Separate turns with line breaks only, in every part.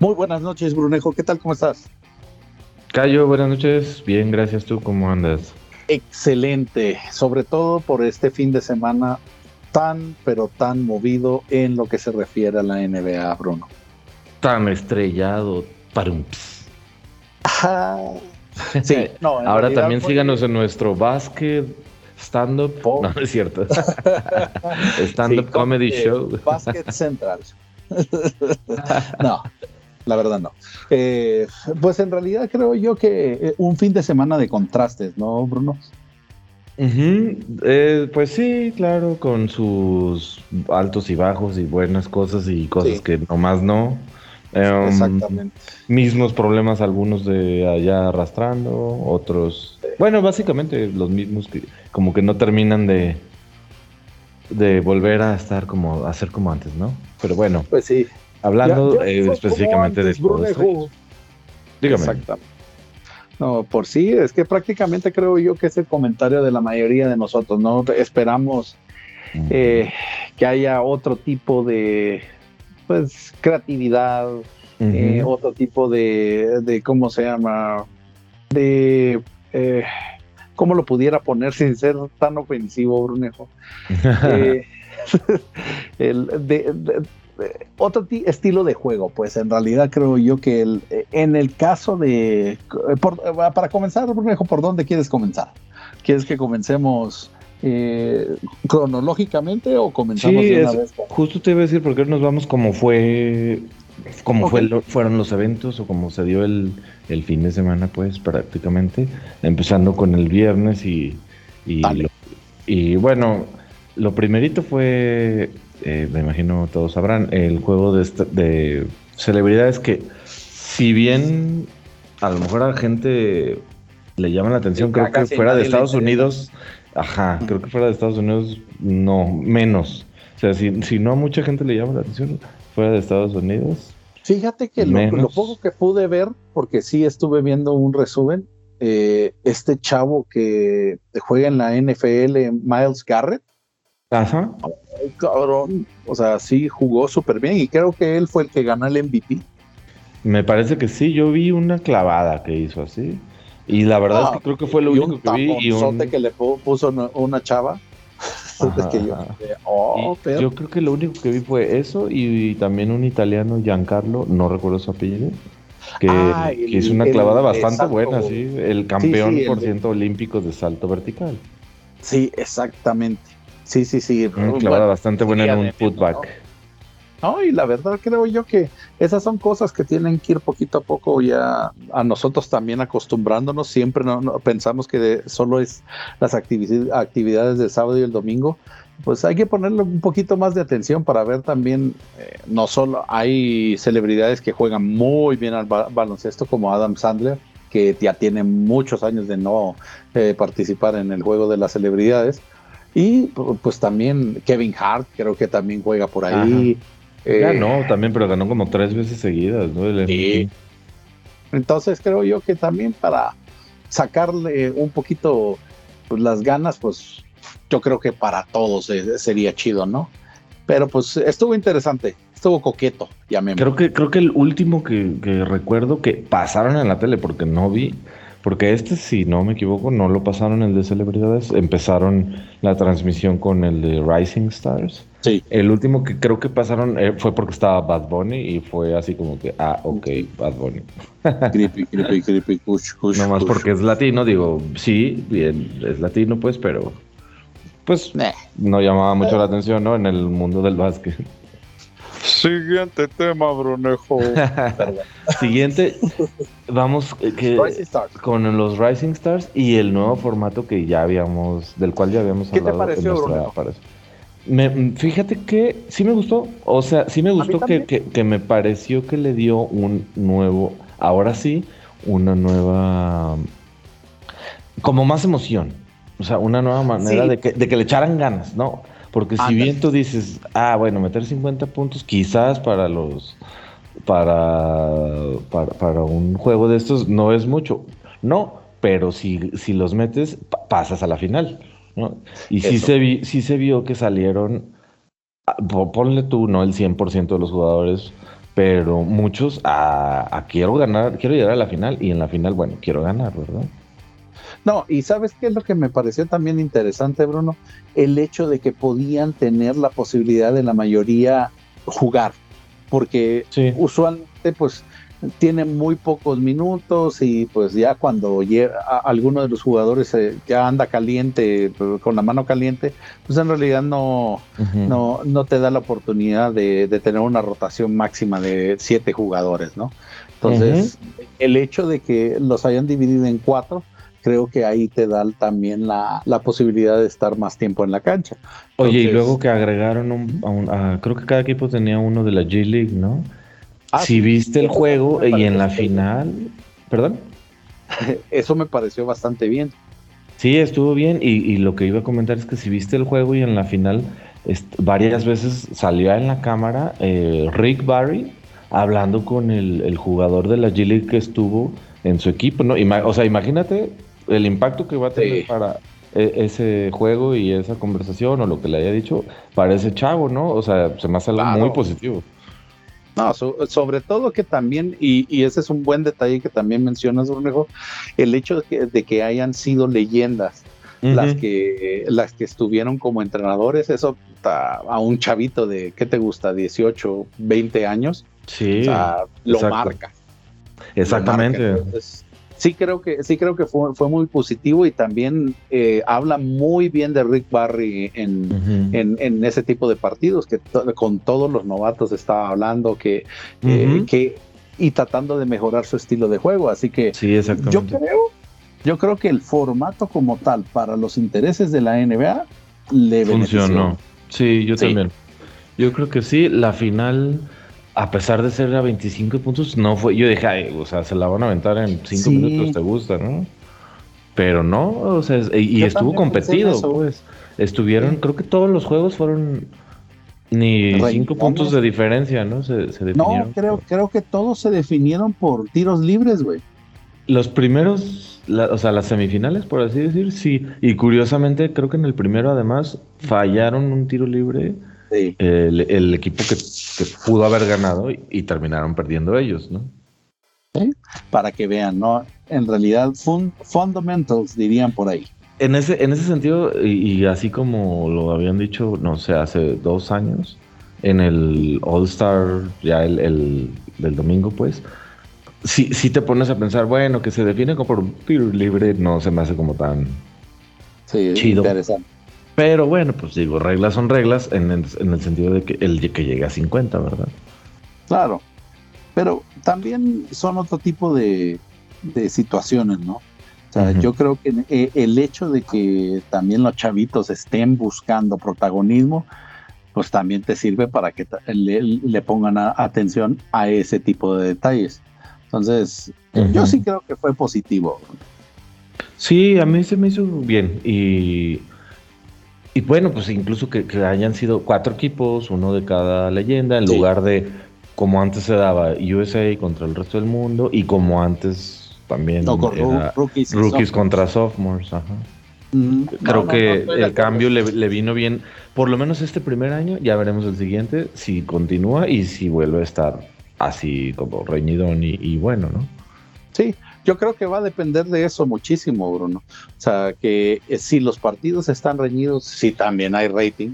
Muy buenas noches, Brunejo. ¿Qué tal? ¿Cómo estás?
Cayo, buenas noches. Bien, gracias. ¿Tú cómo andas?
Excelente, sobre todo por este fin de semana tan, pero tan movido en lo que se refiere a la NBA, Bruno.
Tan estrellado, un
sí,
no, Ahora también síganos en nuestro básquet stand-up. No, es cierto. stand-up comedy show.
Basket Central. no, la verdad no. Eh, pues en realidad creo yo que eh, un fin de semana de contrastes, ¿no, Bruno?
Eh, pues sí, claro, con sus altos y bajos y buenas cosas y cosas que nomás no.
Em, Exactamente.
Mismos problemas algunos de allá arrastrando, otros... Bueno, básicamente los mismos que como que no terminan de, de volver a estar como, a ser como antes, ¿no? Pero bueno.
Pues sí.
Hablando eh, específicamente de
Dígame. Exactamente. No, por sí, es que prácticamente creo yo que es el comentario de la mayoría de nosotros, ¿no? Esperamos eh, que haya otro tipo de, pues, creatividad, eh, otro tipo de, de, ¿cómo se llama? De, ¿cómo lo pudiera poner sin ser tan ofensivo, Brunejo? el, de, otro estilo de juego, pues en realidad creo yo que el, en el caso de, eh, para comenzar, Brunejo, ¿por dónde quieres comenzar? ¿Quieres que comencemos eh, cronológicamente o comenzamos
de una vez? Justo te iba a decir por qué nos vamos como fue, como fue fueron los eventos o como se dio el, fin de semana, pues prácticamente, empezando con el viernes y, y, y bueno, lo primerito fue eh, me imagino todos sabrán, el juego de, de celebridades que, si bien a lo mejor a la gente le llama la atención, creo que fuera de Estados Unidos, ajá, creo que fuera de Estados Unidos, no, menos. O sea, si, si no a mucha gente le llama la atención, fuera de Estados Unidos.
Fíjate que lo, poco que pude ver, porque sí estuve viendo un resumen, eh, este chavo que juega en la NFL, Miles Garrett,
Ajá.
Cabrón. O sea, sí jugó súper bien y creo que él fue el que ganó el MVP.
Me parece que sí, yo vi una clavada que hizo así. Y la verdad es que ah, creo que fue lo único que vi.
Y un que le puso una chava.
Oh, yo, creo que lo único que vi fue eso y, también un italiano, Giancarlo, no recuerdo su apellido, que, ah, hizo una clavada bastante buena, sí, el campeón por ciento olímpico de salto vertical.
Sí, exactamente. Sí, sí, sí.
Una clavada bastante buena en un putback.
¿no? y la verdad creo yo que esas son cosas que tienen que ir poquito a poco ya a nosotros también acostumbrándonos. Siempre no, pensamos que solo es las actividades del sábado y el domingo. Pues hay que ponerle un poquito más de atención para ver también, eh, no solo hay celebridades que juegan muy bien al baloncesto como Adam Sandler, que ya tiene muchos años de no eh, participar en el juego de las celebridades y pues también Kevin Hart, creo que también juega por ahí.
Eh, ganó también, pero ganó como tres veces seguidas, ¿no?
Entonces creo yo que también para sacarle un poquito pues, las ganas, pues yo creo que para todos sería chido, ¿no? Pero pues estuvo interesante, estuvo coqueto, me
Creo que, creo que el último que, que recuerdo que pasaron en la tele, porque no vi, porque este, si no me equivoco, no lo pasaron el de celebridades. Empezaron la transmisión con el de Rising Stars.
Sí.
El último que creo que pasaron eh, fue porque estaba Bad Bunny y fue así como que, ah, ok, Bad Bunny.
creepy, creepy, creepy, kush, kush,
Nomás porque es latino, digo, sí, bien, es latino, pues, pero pues no llamaba mucho la atención, ¿no? En el mundo del básquet.
Siguiente tema, Brunejo.
Siguiente, vamos eh, con los Rising Stars y el nuevo formato que ya habíamos, del cual ya habíamos
hablado. ¿Qué te pareció,
me, fíjate que sí me gustó, o sea, sí me gustó que, que, me pareció que le dio un nuevo, ahora sí, una nueva, como más emoción, o sea, una nueva manera de, que, de que le echaran ganas, ¿no? Porque si bien tú dices, ah, bueno, meter 50 puntos quizás para los para, para, un juego de estos no es mucho. No, pero si, si los metes, pasas a la final. ¿no? Y sí se, vi, se vio que salieron, ah, ponle tú, no el 100% de los jugadores, pero muchos a, quiero ganar, quiero llegar a la final y en la final, bueno, quiero ganar, ¿verdad?
No, y sabes qué es lo que me pareció también interesante, Bruno, el hecho de que podían tener la posibilidad de la mayoría jugar, porque usualmente pues tiene muy pocos minutos y pues ya cuando alguno de los jugadores ya anda caliente, con la mano caliente, pues en realidad no, no, no te da la oportunidad de, tener una rotación máxima de siete jugadores, ¿no? Entonces, el hecho de que los hayan dividido en cuatro, creo que ahí te da también la, posibilidad de estar más tiempo en la cancha.
Oye, y luego que agregaron un, creo que cada equipo tenía uno de la G League, ¿no? Ah, si viste el juego y en la final, perdón.
Eso me pareció bastante bien.
Sí, estuvo bien y, lo que iba a comentar es que si viste el juego y en la final varias veces salió en la cámara eh, Rick Barry hablando con el, jugador de la G League que estuvo en su equipo, ¿no? o sea, imagínate el impacto que va a tener para e, ese juego y esa conversación o lo que le haya dicho para ese chavo, ¿no? O sea, se me hace algo muy positivo.
No, sobre todo que también, y, ese es un buen detalle que también mencionas, Brunejo, el hecho de que, hayan sido leyendas las, que, las que estuvieron como entrenadores, eso a un chavito de, ¿qué te gusta? 18, 20 años,
sí,
lo marca.
Exactamente
sí creo que sí creo que fue, fue muy positivo y también eh, habla muy bien de Rick Barry en, en, ese tipo de partidos que con todos los novatos estaba hablando que, eh, que y tratando de mejorar su estilo de juego así que
sí,
yo creo yo creo que el formato como tal para los intereses de la NBA le funcionó.
Sí yo también. Yo creo que sí la final a pesar de ser a 25 puntos, no fue. Yo dije, o sea, se la van a aventar en 5 minutos, te gusta, ¿no? Pero no, o sea, y, estuvo competido, pues. Estuvieron, creo que todos los juegos fueron ni 5 puntos de diferencia, ¿no? Se, definieron.
No, creo, creo que todos se definieron por tiros libres, güey.
Los primeros, o sea, las semifinales, por así decir, sí. Y curiosamente, creo que en el primero, además, fallaron un tiro libre el, equipo que, pudo haber ganado y, terminaron perdiendo ellos, ¿no?
Para que vean, ¿no? En realidad, fundamentals dirían por ahí.
En ese, en ese sentido, y, así como lo habían dicho, no sé, hace dos años, en el All Star, ya el, del domingo, pues, si, si te pones a pensar, bueno, que se define como por un tiro libre, no se me hace como tan
sí, chido. Interesante.
Pero bueno, pues digo, reglas son reglas en el, sentido de que el que llegue a 50, ¿verdad?
Claro, pero también son otro tipo de, situaciones, ¿no? O sea, yo creo que eh, el hecho de que también los chavitos estén buscando protagonismo, pues también te sirve para que le, pongan atención a ese tipo de detalles. Entonces, yo sí creo que fue positivo.
Sí, a mí se me hizo bien y y bueno, pues incluso que, hayan sido cuatro equipos, uno de cada leyenda, en lugar de como antes se daba USA contra el resto del mundo y como antes también rookies, contra sophomores. Mm, Creo que el cambio le, vino bien, por lo menos este primer año, ya veremos el siguiente, si continúa y si vuelve a estar así como reñidón y, y bueno, ¿no?
Sí, yo creo que va a depender de eso muchísimo, Bruno. O sea, que eh, si los partidos están reñidos, si también hay rating,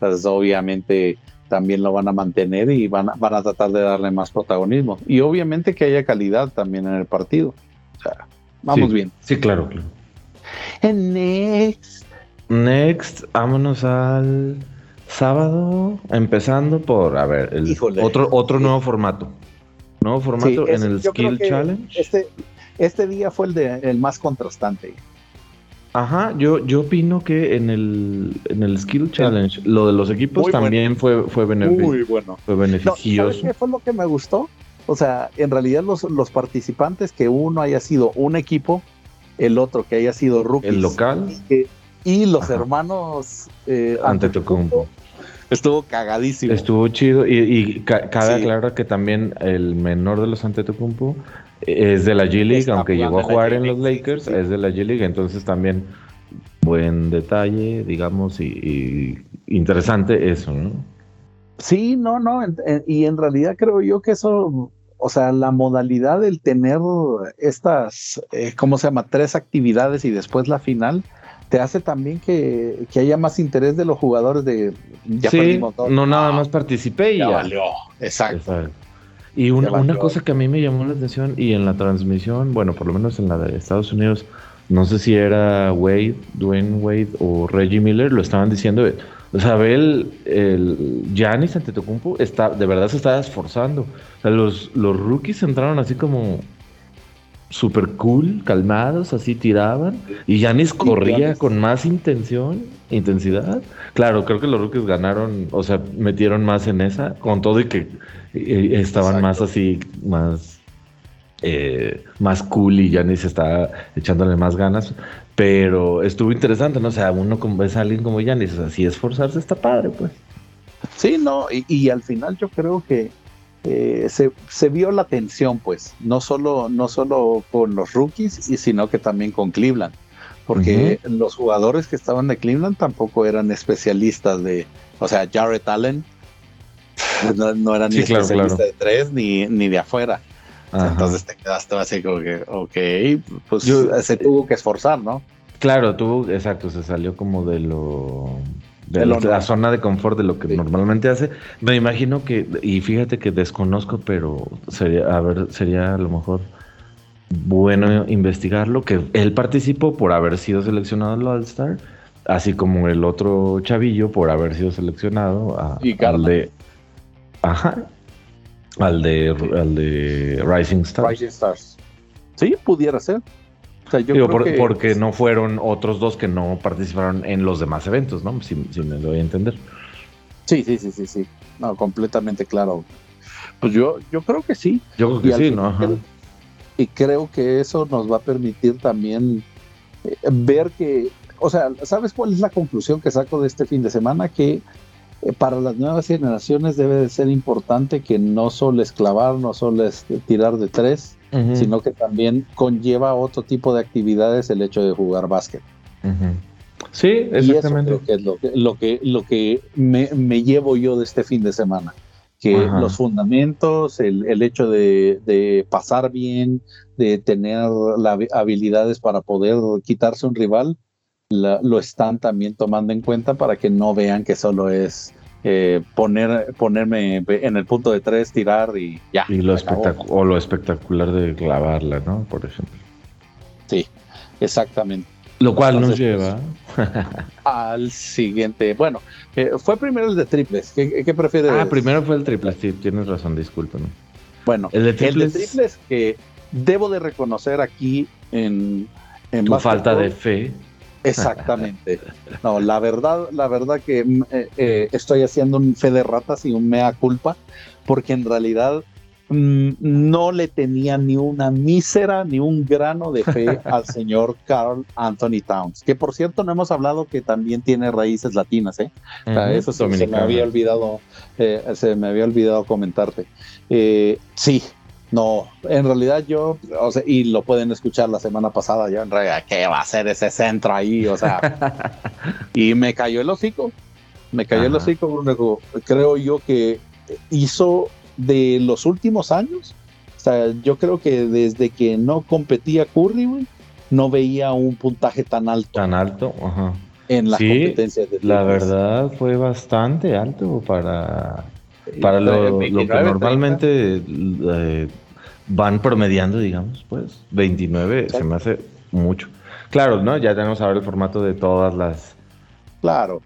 pues obviamente también lo van a mantener y van a, van a tratar de darle más protagonismo. Y obviamente que haya calidad también en el partido. O sea, vamos bien.
Sí, claro, claro.
next.
Next, vámonos al sábado, empezando por, a ver, el otro, otro nuevo formato. Nuevo formato en el Skill Challenge.
Este, este día fue el, de, el más contrastante.
Ajá, yo, yo opino que en el, en el Skill Challenge, lo de los equipos también fue, fue,
Muy bueno.
fue beneficioso.
qué fue lo que me gustó? O sea, en realidad los, los participantes, que uno haya sido un equipo, el otro que haya sido rookies.
El local.
Y, los hermanos
eh, ante Tocumpo.
Estuvo cagadísimo.
Estuvo chido y, y cabe aclarar que también el menor de los Antetokounmpo es de la G League, aunque llegó a jugar en los Lakers, es de la G League, entonces también buen detalle, digamos, y, interesante eso, ¿no?
Sí, no, no, y en realidad creo yo que eso, o sea, la modalidad del tener estas, eh, ¿cómo se llama? Tres actividades y después la final, te hace también que, haya más interés de los jugadores de
ya sí, no nada más participé y
ya, valió. Exacto.
Y una cosa que a mí me llamó la atención y en la transmisión, bueno, por lo menos en la de Estados Unidos, no sé si era Wade, Dwayne Wade o Reggie Miller, lo estaban diciendo. O sea, ve el, el Giannis Antetokounmpo está, de verdad se estaba esforzando. O sea, los, los rookies entraron así como super cool, calmados, así tiraban. Y Yanis corría con más intención, intensidad. Claro, creo que los rookies ganaron, o sea, metieron más en esa, con todo y que estaban más así, más, eh, más cool y Yanis estaba echándole más ganas. Pero estuvo interesante, ¿no? O sea, uno como ves a alguien como Yanis, así esforzarse está padre, pues.
Sí, no, y al final yo creo que eh, se, vio la tensión, pues, no solo, no solo con los rookies, y, sino que también con Cleveland, porque los jugadores que estaban de Cleveland tampoco eran especialistas de, o sea, Jarrett Allen no, era ni especialista de tres ni, ni de afuera. Entonces te quedaste así como que, ok, pues se tuvo que esforzar, ¿no?
Claro, tuvo, exacto, se salió como de lo de la zona de confort de lo que normalmente hace. Me imagino que, y fíjate que desconozco, pero sería, a ver, sería a lo mejor bueno investigarlo, que él participó por haber sido seleccionado al All-Star, así como el otro chavillo por haber sido seleccionado al de... Ajá. Al de, al de Rising Stars.
Rising Stars. Sí, pudiera ser
porque no fueron otros dos que no participaron en los demás eventos, ¿no? Si, me doy a entender.
Sí, sí, sí, sí, sí. No, completamente claro. Pues yo, yo creo que sí.
Yo creo que sí, ¿no?
y creo que eso nos va a permitir también eh, ver que, o sea, ¿sabes cuál es la conclusión que saco de este fin de semana? Que eh, para las nuevas generaciones debe de ser importante que no solo es clavar, no solo es tirar de tres, sino que también conlleva otro tipo de actividades el hecho de jugar básquet.
Sí, exactamente.
que es lo que, lo que, lo que me, llevo yo de este fin de semana. Que los fundamentos, el, hecho de, pasar bien, de tener las habilidades para poder quitarse un rival, lo están también tomando en cuenta para que no vean que solo es eh, poner, ponerme en el punto de tres, tirar y ya.
Y lo o lo espectacular de clavarla, ¿no? Por ejemplo.
Sí, exactamente.
Lo cual nos lleva
al siguiente. Bueno, eh, fue primero el de triples. ¿Qué, prefieres?
Ah, primero fue el triple, sí, tienes razón, discúlpame.
Bueno, el de triples, que debo de reconocer aquí en,
en tu falta de fe.
Exactamente. No, la verdad, la verdad que mm, eh, eh, estoy haciendo un fe de ratas y un mea culpa, porque en realidad mm, no le tenía ni una mísera ni un grano de fe al señor Carl Anthony Towns, que por cierto no hemos hablado que también tiene raíces latinas, ¿eh? eso se, me había olvidado, eh, se me había olvidado comentarte. sí, no, en realidad yo, o sea, y lo pueden escuchar la semana pasada, yo en realidad, ¿qué va a hacer ese centro ahí? O sea, y me cayó el hocico, me cayó el hocico, creo yo que hizo de los últimos años, o sea, yo creo que desde que no competía Curry, no veía un puntaje tan alto.
Tan alto, ajá.
En la competencia
de La verdad fue bastante alto para, para lo, que normalmente eh, van promediando, digamos, pues 29 se me hace mucho. Claro, ¿no? Ya tenemos ahora el formato de todas las...
Claro.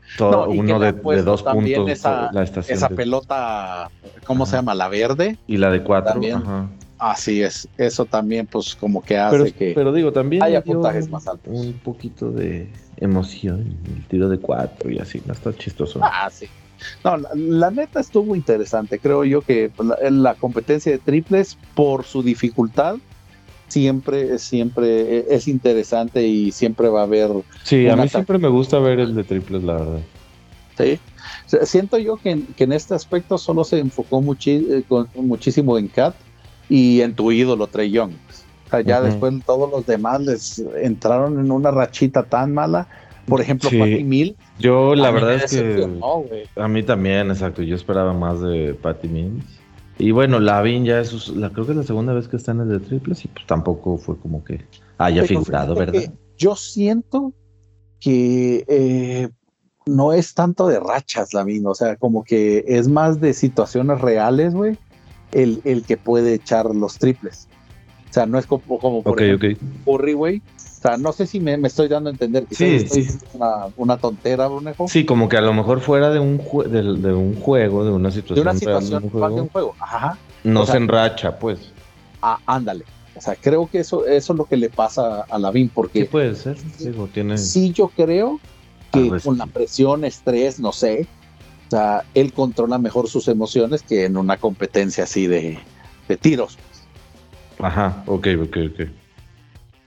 uno de, dos puntos.
Esa, esa pelota, ¿cómo se llama? La verde.
Y la de cuatro.
Así es. Eso también, pues, como que hace que.
Pero digo, también.
Haya puntajes más altos.
Un poquito de emoción. El tiro de cuatro y así. No está chistoso.
Ah, sí. No, la, neta estuvo interesante. Creo yo que la, competencia de triples, por su dificultad, siempre, siempre es interesante y siempre va a haber.
Sí, a mí siempre me gusta ver el de triples, la verdad.
Sí. Siento yo que, en este aspecto solo se enfocó eh, muchísimo en Cat y en tu ídolo, Trey Young. O sea, ya después todos los demás les entraron en una rachita tan mala Por ejemplo,
Sí.
Patty Mills.
Yo la verdad es que a mí también, exacto. Yo esperaba más de Patty Mills. Y bueno, Lavin ya es, su- la, creo que es la segunda vez que está en el de triples y pues tampoco fue como que haya
Pero
figurado, ¿verdad?
Yo siento que eh, no es tanto de rachas, Lavín, o sea, como que es más de situaciones reales, güey, el, el que puede echar los triples. O sea, no es como, como por
Ok,
ejemplo. Curry, güey. O sea, no sé si me, me estoy dando a entender. quizás
Sí,
estoy
sí.
Una, una tontera, Brunejo.
Sí, como que a lo mejor fuera de un, jue- de, de un juego, de una
de
situación,
una
real
situación
un
de un
juego.
Ajá.
no
o sea-
se enracha, pues.
Ah, ándale. O sea, creo que eso, eso es lo que le pasa a Lavín,
Sí
porque
puede ser, digo, tiene...
sí yo creo que con la presión, estrés, no sé, o sea, él controla mejor sus emociones que en una competencia así de, de tiros.
Ajá, ok, ok, ok.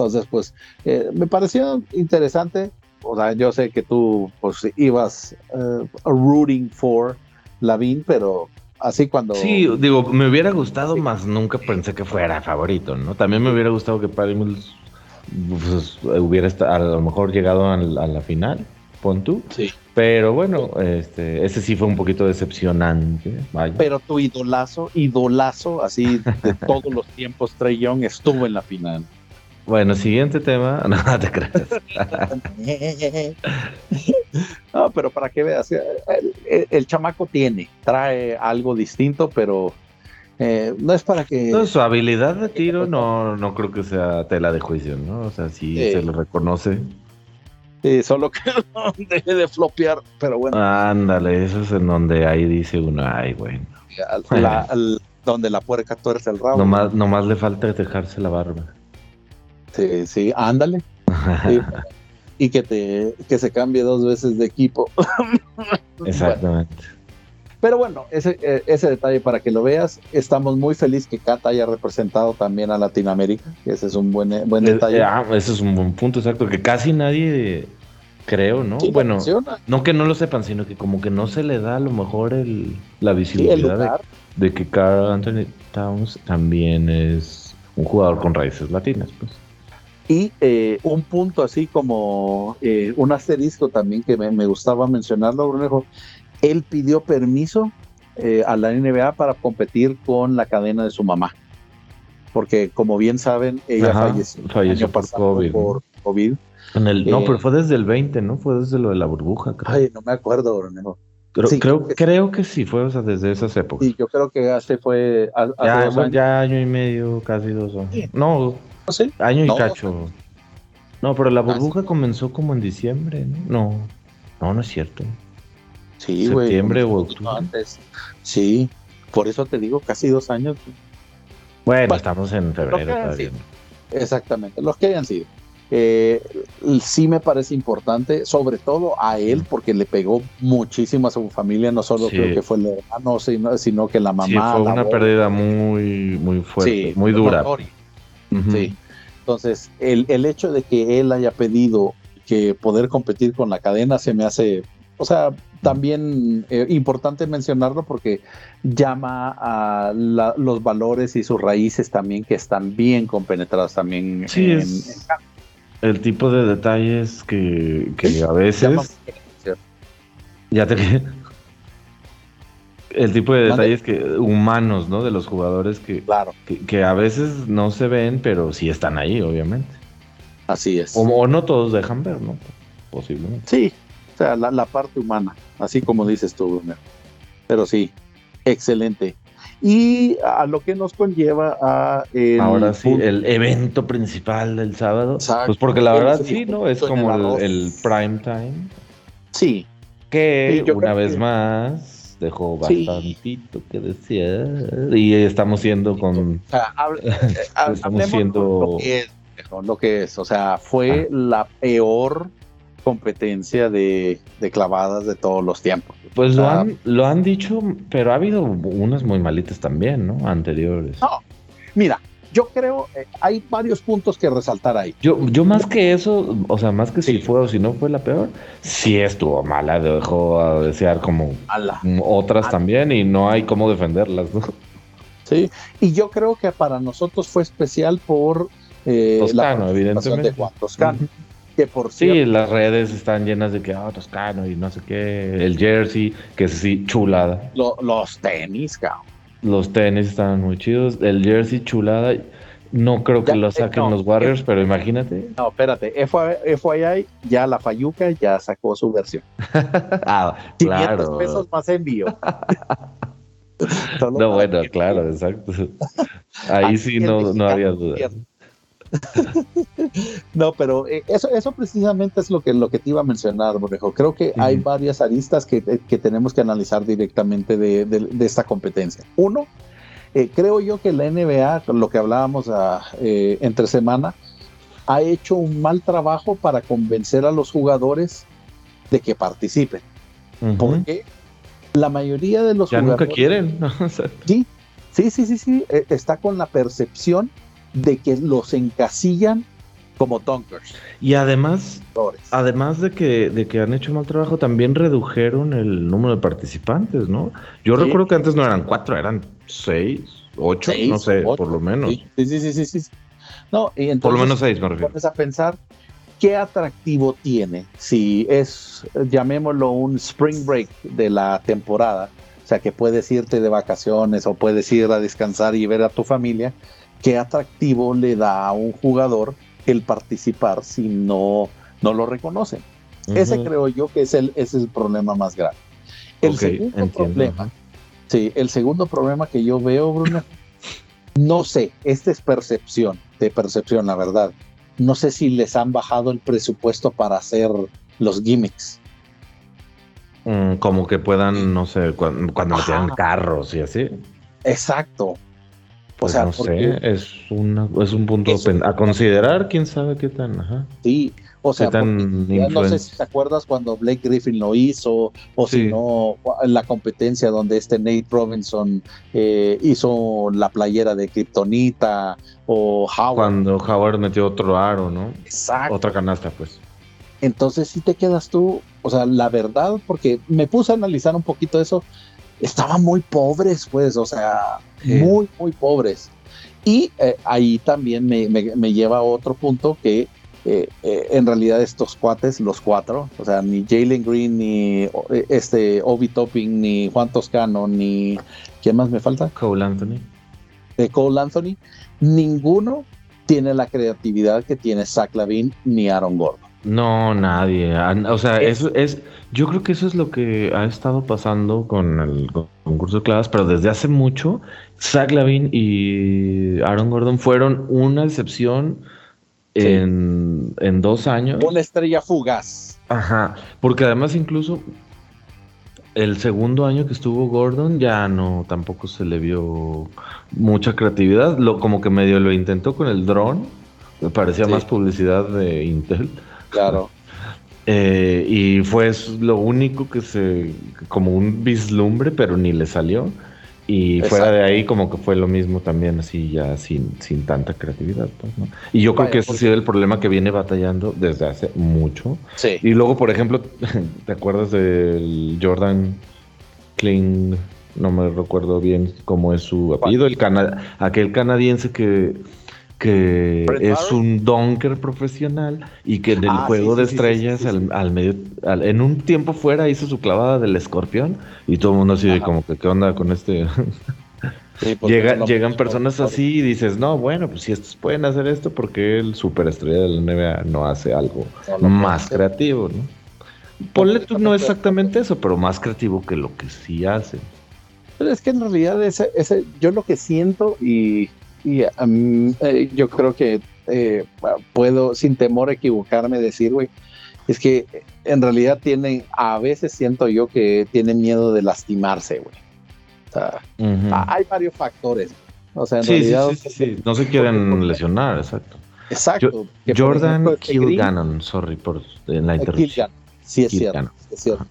Entonces, pues, eh, me pareció interesante. O sea, yo sé que tú, pues, ibas eh, rooting for Lavín, pero así cuando...
Sí, digo, me hubiera gustado,
Sí.
más nunca pensé que fuera favorito, ¿no? También me hubiera gustado que Mills pues, hubiera a lo mejor llegado al- a, la final, pon tú.
Sí.
Pero bueno, este, ese sí fue un poquito decepcionante. Vaya.
Pero tu idolazo, idolazo, así de todos los tiempos, Trey Young estuvo en la final.
Bueno, siguiente tema. No, te creas.
no, pero para que veas, el, el- el chamaco tiene, trae algo distinto, pero eh, no es para que...
No, su habilidad de tiro no, no creo que sea tela de juicio, ¿no? O sea, sí
Sí.
se le reconoce.
eh, solo que no deje de flopear, pero bueno,
Ándale, eso es en donde ahí dice uno, ay, bueno.
la- al- donde la puerca tuerce el rabo.
Nomás, nomás le falta dejarse la barba.
Sí, sí, ándale. Sí. y que te que se cambie dos veces de equipo.
Exactamente.
Pero bueno, ese, eh, ese detalle para que lo veas. Estamos muy felices que Cata haya representado también a Latinoamérica. Ese es un buen, buen
Eh,
detalle.
eh, ah, ese es un buen punto, exacto, que casi nadie, creo, ¿no?
Sí,
bueno, no que no lo sepan, sino que como que no se le da a lo mejor el, la
Sí, el
visibilidad de, de que Carl Anthony Towns también es un jugador con raíces latinas, pues.
Y eh, un punto así como eh, un asterisco también que me, me gustaba mencionarlo, Brunejo. Él pidió permiso eh, a la NBA para competir con la cadena de su mamá. Porque como bien saben, ella
Ajá,
falleció, el
falleció
año
por
pasado
COVID,
por COVID.
En el, no,
Eh,
pero fue desde el 20, ¿no? Fue desde lo de la burbuja, creo.
Ay, no me acuerdo, Brunejo.
creo,
sí,
creo,
creo que-
creo que sí, fue o sea, desde esas épocas.
Y yo creo que hace fue hace
ya,
dos años.
ya año y medio, casi dos años.
Sí.
No, año y
No,
cacho. No, pero la
Ah,
burbuja comenzó como en diciembre, ¿no? No, no, no es cierto.
Sí, güey.
Septiembre o octubre.
antes. Sí, por eso te digo, casi dos años.
Bueno,
Bueno,
estamos en febrero todavía.
Exactamente, los que hayan sido. Eh, sí me parece importante, sobre todo a él, porque le pegó muchísimo a su familia, no solo
Sí.
creo que fue el hermano, sino, sino que la mamá.
Sí, fue una
abuela.
pérdida muy, muy fuerte,
Sí,
muy dura.
notoria. Sí. Entonces, el, el hecho de que él haya pedido que poder competir con la cadena se me hace, o sea, también eh, importante mencionarlo porque llama a la- los valores y sus raíces también que están bien compenetrados también
Sí,
en,
es- El tipo de detalles que, que a veces...
llama-
Ya te El tipo de detalles que humanos, ¿no? De los jugadores que,
claro,
que, que a veces no se ven, pero sí están ahí, obviamente.
así es.
O, o no todos dejan ver, ¿no? Posiblemente.
Sí, o sea, la, la parte humana, así como dices tú, Brunner. Pero sí, excelente. Y a lo que nos conlleva a... el
Ahora sí,
punto-
el evento principal del sábado.
Exacto.
Pues porque la verdad sí, ¿no? Es como
el
prime time.
Sí,
Que
Sí,
una vez
que-
más dejó
Sí.
bastantito que desear. Y estamos siendo con.
O sea, hable- eh, eh,
Estamos siendo-
lo que es, lo que es. O sea, fue la peor competencia de, de clavadas de todos los tiempos.
Pues lo
Ah.
han, lo han dicho, pero ha habido unas muy malitas también, ¿no? Anteriores.
No. Mira, yo creo, eh, hay varios puntos que resaltar ahí.
Yo, yo más que eso, o sea, más que si
Sí.
fue o si no fue la peor, sí estuvo mala, dejó a desear como
Ala.
otras también y no hay cómo defenderlas, ¿no?
Sí, y yo creo que para nosotros fue especial por eh,
Toscano,
la
evidentemente.
de Juan Toscano. Que por
sí, las redes están llenas de que, ah, Toscano y no sé qué, el jersey, que es así, chulada.
los tenis, cabrón.
Los tenis están muy chidos, el jersey, chulada. No creo que lo eh, saquen los Warriors, pero imagínate.
No, espérate, FYI, ya la Fayuca ya sacó su versión.
ah, claro.
pesos más envío.
no, bueno, claro, exacto. Ahí sí no, no había duda.
no, pero eh, eso, eso precisamente es lo que, lo que te iba a mencionar, Borrejo. Creo que hay varias aristas que, que, tenemos que analizar directamente de, de, esta competencia. Uno, eh, creo yo que la NBA, lo que hablábamos ah, eh, entre semana, ha hecho un mal trabajo para convencer a los jugadores de que participen. Porque la mayoría de los
ya nunca quieren.
sí, sí, sí, sí, sí, está con la percepción de que los encasillan como Tonkers.
Y además, además de que, de que han hecho mal trabajo, también redujeron el número de participantes, ¿no? Yo recuerdo que antes no eran cuatro, eran seis, ocho, no sé, por lo menos.
Sí, sí, sí, sí, sí. No, y entonces,
por lo menos seis, me refiero.
a pensar qué atractivo tiene si es, llamémoslo un spring break de la temporada, o sea, que puedes irte de vacaciones o puedes ir a descansar y ver a tu familia qué atractivo le da a un jugador el participar si no, no lo reconocen. Ese creo yo que es el, es el problema más grave. El segundo problema, sí, el segundo problema que yo veo, Bruno, no sé, esta es percepción, de percepción, la verdad. No sé si les han bajado el presupuesto para hacer los gimmicks.
Mm, como que puedan, no sé, cuando, cuando carros y así.
Exacto.
Pues no sé, es, una, es un punto a considerar, quién sabe qué tan. Ajá.
Sí, o sea, no sé si te acuerdas cuando Blake Griffin lo hizo, o si no, en la competencia donde este Nate Robinson eh, hizo la playera de Kryptonita, o Howard.
Cuando Howard metió otro aro, ¿no? Exacto. Otra canasta, pues.
Entonces, si te quedas tú, o sea, la verdad, porque me puse a analizar un poquito eso, estaban muy pobres, pues, o sea, muy, muy pobres. Y eh, ahí también me, lleva a otro punto que eh, eh, en realidad estos cuates, los cuatro, o sea, ni Jalen Green, ni este Obi Topping, ni Juan Toscano, ni ¿quién más me falta?
Cole Anthony.
Cole Anthony, ninguno tiene la creatividad que tiene Zach Lavin ni Aaron Gordon.
No, nadie. O sea, eso es. Yo creo que eso es lo que ha estado pasando con el concurso de clavas, pero desde hace mucho, Zach Lavin y Aaron Gordon fueron una excepción en, en, dos años.
Una estrella fugaz.
Ajá. Porque además, incluso el segundo año que estuvo Gordon, ya no, tampoco se le vio mucha creatividad. Lo, como que medio lo intentó con el dron. Me parecía más publicidad de Intel.
Claro.
Eh, y fue lo único que se, como un vislumbre, pero ni le salió. Y fuera de ahí como que fue lo mismo también, así ya sin, sin tanta creatividad. Pues, y yo creo que ese ha sido el problema que viene batallando desde hace mucho.
Sí.
Y luego, por ejemplo, ¿te acuerdas del Jordan Kling? No me recuerdo bien cómo es su apellido, el cana aquel canadiense que que es un donker profesional y que en el ah, juego de estrellas al, medio en un tiempo fuera hizo su clavada del escorpión y todo el mundo así de como que qué onda con este Llega, llegan personas así y dices no bueno pues si estos pueden hacer esto porque el superestrella de la NBA no hace algo más creativo no Ponle tú no exactamente eso pero más creativo que lo que sí hace.
Pero es que en realidad ese, ese yo lo que siento y y eh, yo creo que eh, puedo, sin temor a equivocarme, decir, güey, es que en realidad tienen, a veces siento yo que tienen miedo de lastimarse, güey. O sea, hay varios factores. O sea, en realidad.
Sí, sí, no se quieren lesionar, exacto.
Exacto.
Jordan Kilgannon, sorry por la interrupción.
Sí, es cierto, es cierto.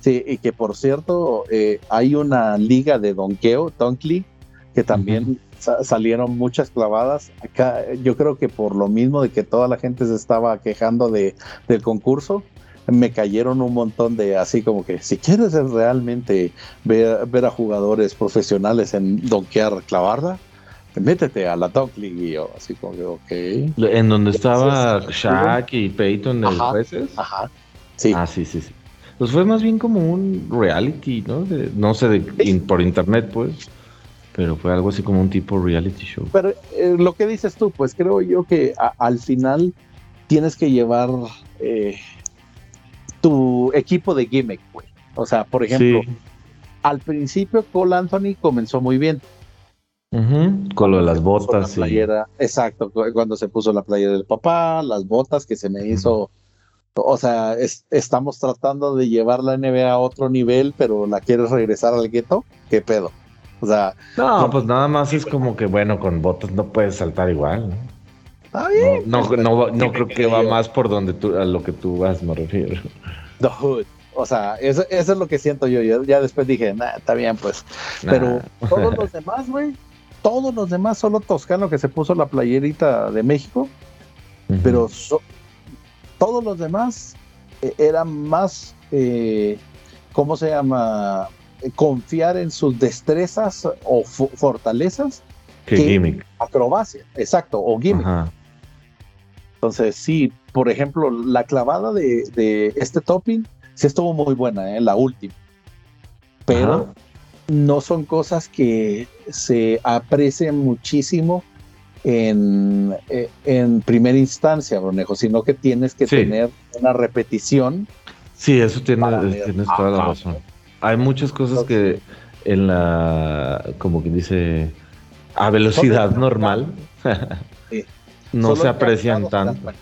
Sí, y que por cierto, eh, hay una liga de donkeo, Donkey, que también salieron muchas clavadas. Acá yo creo que por lo mismo de que toda la gente se estaba quejando de, del concurso, me cayeron un montón de así como que si quieres realmente ver, ver a jugadores profesionales en donkear clavada, métete a la Dog League y yo, así como que, ok.
En donde estaba Shaq y Peyton de jueces.
Ajá, sí.
Ah, sí, sí, sí. Pues fue más bien como un reality, ¿no? no sé, de, por internet, pues. Pero fue algo así como un tipo reality show.
Pero eh, lo que dices tú, pues creo yo que al final tienes que llevar eh, tu equipo de gimmick, güey. O sea, por ejemplo, al principio Cole Anthony comenzó muy bien.
Con lo de las botas.
Playera, Exacto, cuando se puso la playera del papá, las botas que se me hizo. O sea, estamos tratando de llevar la NBA a otro nivel, pero la quieres regresar al gueto. ¿Qué pedo? O sea.
No, pues nada más es como que, bueno, con botas no puedes saltar igual, ¿no? No, no, no, creo que va más por donde tú, a lo que tú vas, me refiero.
The Hood. O sea, eso, es lo que siento yo. Ya después dije, nah, está bien, pues. Pero todos los demás, güey, todos los demás, solo Toscano que se puso la playerita de México, pero todos los demás eh, eran más, eh, ¿cómo se llama? Confiar en sus destrezas o fortalezas
que, gimmick.
acrobacia, exacto, o gimmick. Entonces, sí, por ejemplo, la clavada de, este topping sí estuvo muy buena, ¿eh? la última. Pero no son cosas que se aprecien muchísimo en, eh, en primera instancia, Bronejo, sino que tienes que tener una repetición.
Sí, eso tienes toda la razón. Hay muchas cosas que en la, como que dice, a velocidad normal. no se aprecian tanto.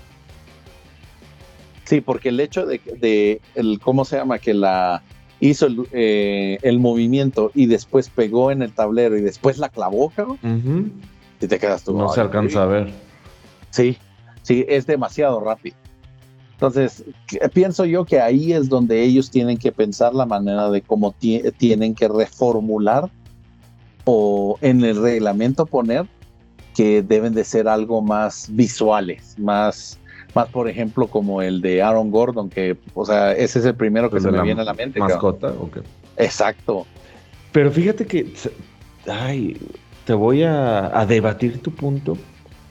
Sí, porque el hecho de, el, ¿cómo se llama? Que la hizo el, eh, movimiento y después pegó en el tablero y después la clavó, cabrón. Te quedas tú.
No se alcanza a ver.
Sí, sí, es demasiado rápido. Entonces, pienso yo que ahí es donde ellos tienen que pensar la manera de cómo tienen que reformular o en el reglamento poner que deben de ser algo más visuales, más, más por ejemplo como el de Aaron Gordon, que, o sea, ese es el primero que se me viene a la mente.
Mascota, ok.
Exacto.
Pero fíjate que, ay, te voy a, debatir tu punto.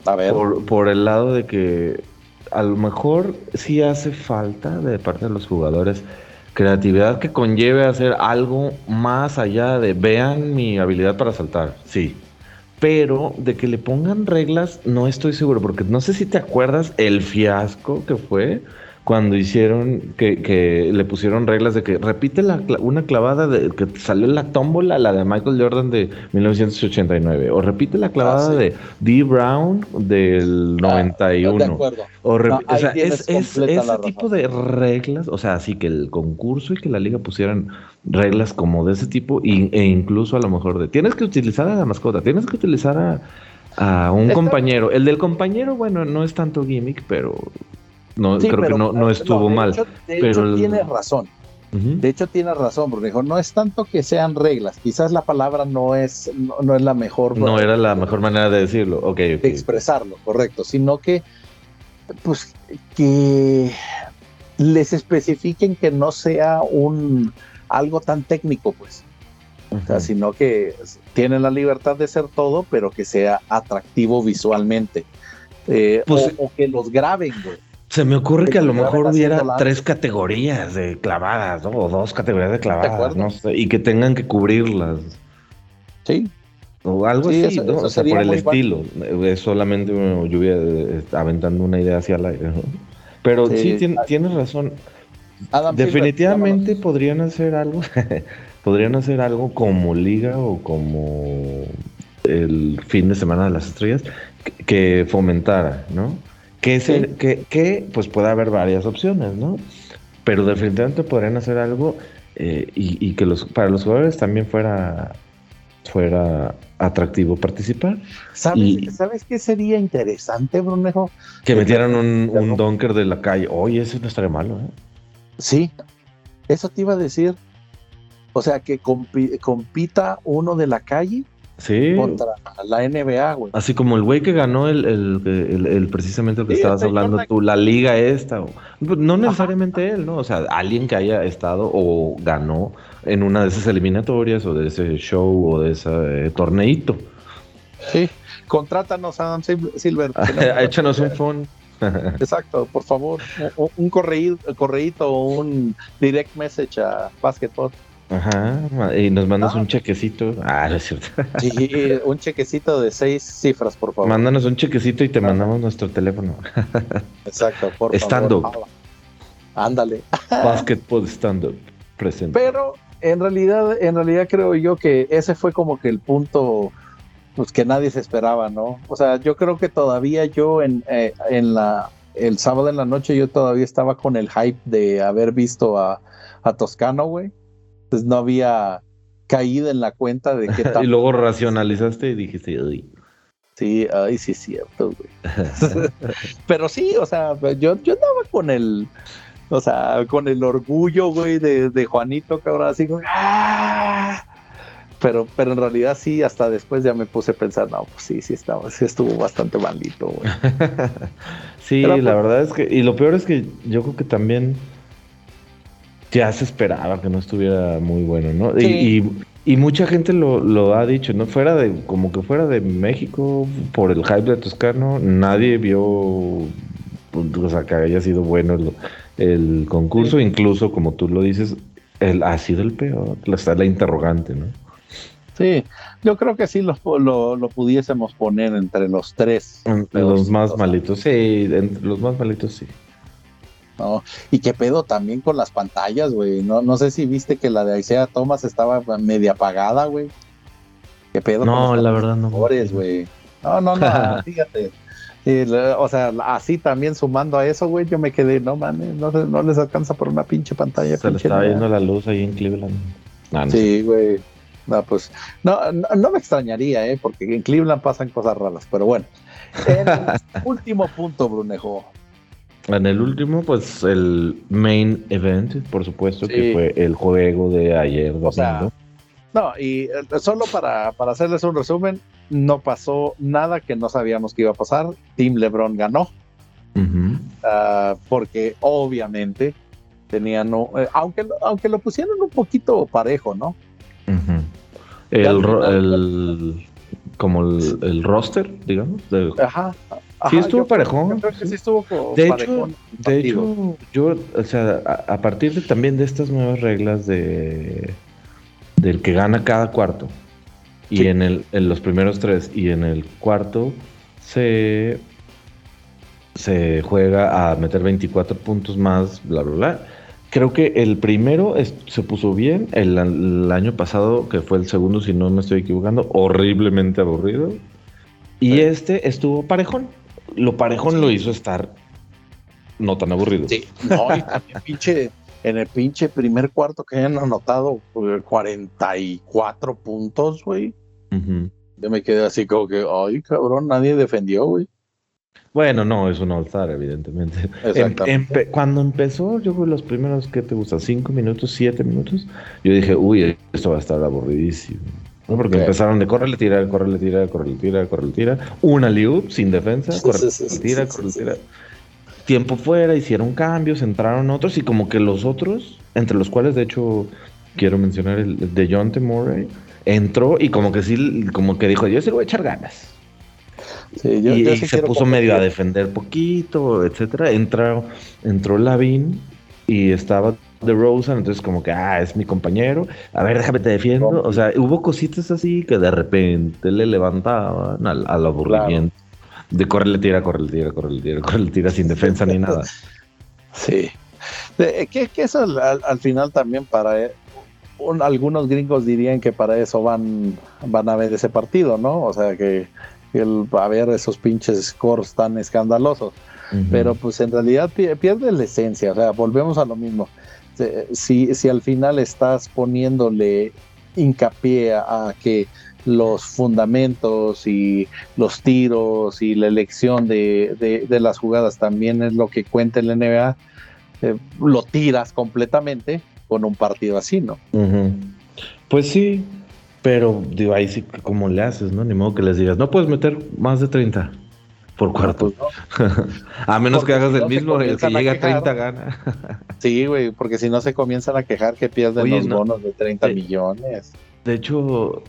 A ver.
Por, por el lado de que a lo mejor sí hace falta de parte de los jugadores creatividad que conlleve hacer algo más allá de vean mi habilidad para saltar, sí. Pero de que le pongan reglas no estoy seguro, porque no sé si te acuerdas el fiasco que fue cuando hicieron que, le pusieron reglas de que repite la, una clavada de que salió la tómbola, la de Michael Jordan de 1989, o repite la clavada ah, de D. Brown del 91. Ah, o, o sea, es, ese tipo de reglas, o sea, así que el concurso y que la liga pusieran reglas como de ese tipo e incluso a lo mejor de tienes que utilizar a la mascota, tienes que utilizar a, a un compañero. El del compañero, bueno, no es tanto gimmick, pero no, creo que no, no estuvo mal. de pero
hecho, tiene razón. De hecho, tiene razón, porque dijo, no es tanto que sean reglas, quizás la palabra no es, no, es la mejor.
No era la mejor manera de decirlo, ok. De
expresarlo, correcto, sino que, pues, que les especifiquen que no sea un algo tan técnico, pues. O sea, sino que tienen la libertad de ser todo, pero que sea atractivo visualmente. Eh, pues o, que los graben, güey.
Se me ocurre que a lo mejor hubiera tres categorías de clavadas, ¿no? O dos categorías de clavadas, no sé, y que tengan que cubrirlas.
Sí.
O algo así, ¿no? o sea, por el estilo. Es solamente lluvia aventando una idea hacia el aire, ¿no? Pero sí, tienes razón. Definitivamente podrían hacer algo, podrían hacer algo como liga o como el fin de semana de las estrellas que fomentara, ¿no? Que, que, pues puede haber varias opciones, ¿no? Pero definitivamente podrían hacer algo eh, y, que los, para los jugadores también fuera, fuera atractivo participar.
¿Sabes, qué sería interesante, Brunejo?
Que metieran un, un donker de la calle. Oye, eso no estaría malo, ¿eh?
Sí, eso te iba a decir. O sea, que compita uno de la calle
Sí.
Contra la NBA, güey.
Así como el güey que ganó el, el, precisamente lo que estabas hablando tú, la liga esta. Pues, no necesariamente él, ¿no? O sea, alguien que haya estado o ganó en una de esas eliminatorias o de ese show o de ese eh, torneito.
Sí. Contrátanos a Adam Silver.
Échanos un phone.
Exacto, por favor, un, un correíto o un direct message a Basketball.
Ajá, y nos mandas un chequecito. Ah, es cierto.
Sí, un chequecito de seis cifras, por favor.
Mándanos un chequecito y te mandamos nuestro teléfono.
Exacto, por
stand
favor. Ándale.
Basketball stand-up presente.
Pero en realidad, en realidad creo yo que ese fue como que el punto pues que nadie se esperaba, ¿no? O sea, yo creo que todavía yo en, eh, en la el sábado en la noche yo todavía estaba con el hype de haber visto a, a Toscano, güey. No había caído en la cuenta de que
y luego racionalizaste y dijiste, Ay.
Sí, ay, sí es cierto, güey. Pero sí, o sea, yo, yo andaba con el, o sea, con el orgullo, güey, de, de Juanito, cabrón, así como, ¡ah! pero, pero en realidad sí, hasta después ya me puse a pensar, no, pues sí, sí estaba, sí estuvo bastante malito, güey.
sí, la pues verdad es que, y lo peor es que yo creo que también ya se esperaba que no estuviera muy bueno, ¿no? Y, y, mucha gente lo, lo, ha dicho, ¿no? Fuera de, como que fuera de México, por el hype de Toscano, nadie vio, pues, o sea, que haya sido bueno el, el concurso, incluso como tú lo dices, el, ha sido el peor, está la interrogante, ¿no?
Sí, yo creo que sí lo, lo, pudiésemos poner entre los tres.
Entre los, más malitos, sí, entre los más malitos, sí.
No, y qué pedo también con las pantallas, güey. No, no sé si viste que la de Isaiah Thomas estaba media apagada, güey. Qué pedo.
No, la verdad no.
güey. No, no, no, fíjate. o sea, así también sumando a eso, güey, yo me quedé, no mames, no, no les alcanza por una pinche pantalla.
Se le estaba viendo la luz ahí en Cleveland.
sí, güey. No, pues, no, no, me extrañaría, ¿eh? porque en Cleveland pasan cosas raras, pero bueno. En el último punto, Brunejo.
En el último, pues el main event, por supuesto, que fue el juego de ayer
O sea, no, y eh, solo para, para, hacerles un resumen, no pasó nada que no sabíamos que iba a pasar. Team LeBron ganó. Ah, porque obviamente tenían, eh, aunque, aunque lo pusieron un poquito parejo, ¿no?
El, como el, roster, digamos.
ajá,
Sí estuvo parejón.
sí estuvo
de hecho, de hecho, yo, o sea, a, partir de, también de estas nuevas reglas de del que gana cada cuarto y en el en los primeros tres y en el cuarto se se juega a meter 24 puntos más, bla bla bla Creo que el primero se puso bien. El, año pasado, que fue el segundo, si no me estoy equivocando, horriblemente aburrido. Y este estuvo parejón. Lo parejón lo hizo estar no tan aburrido.
Sí, no, y también pinche, en el pinche primer cuarto que hayan anotado 44 eh, puntos, güey. Yo me quedé así como que, ay, cabrón, nadie defendió, güey.
Bueno, no, es un All-Star, evidentemente. Em, cuando empezó, yo creo los primeros, ¿qué te gusta? ¿Cinco minutos, siete minutos? Yo dije, uy, esto va a estar aburridísimo. Porque empezaron de correrle, tira, correrle, tira, correrle, tira, correrle, tira. Una liup sin defensa, correrle, tira, correrle, tira. Tiempo fuera, hicieron cambios, entraron otros y como que los otros, entre los cuales de hecho quiero mencionar el de John T. Murray, entró y como que sí, como que dijo, yo sí le voy a echar ganas y, se puso medio a defender poquito, etcétera. Entró, entró Lavin y estaba de Rosen, entonces como que, ah, es mi compañero, a ver, déjame te defiendo. O sea, hubo cositas así que de repente le levantaban al, aburrimiento. De correrle tira, correrle tira, correrle tira, correrle tira sin defensa ni nada.
Sí. Que, eso al, final también para eh, algunos gringos dirían que para eso van, van a ver ese partido, ¿no? O sea que el, a ver esos pinches scores tan escandalosos. Pero pues en realidad pierde la esencia, o sea, volvemos a lo mismo. Si, si al final estás poniéndole hincapié a, que los fundamentos y los tiros y la elección de, las jugadas también es lo que cuenta el NBA, eh, lo tiras completamente con un partido así, ¿no?
Pues sí, pero, digo, ahí sí, como le haces, no? Ni modo que les digas, no puedes meter más de 30 por cuarto. Pues a menos que hagas el mismo, el que llega a 30 gana.
sí, güey, porque si no se comienzan a quejar que pierden los bonos de 30 millones.
De hecho,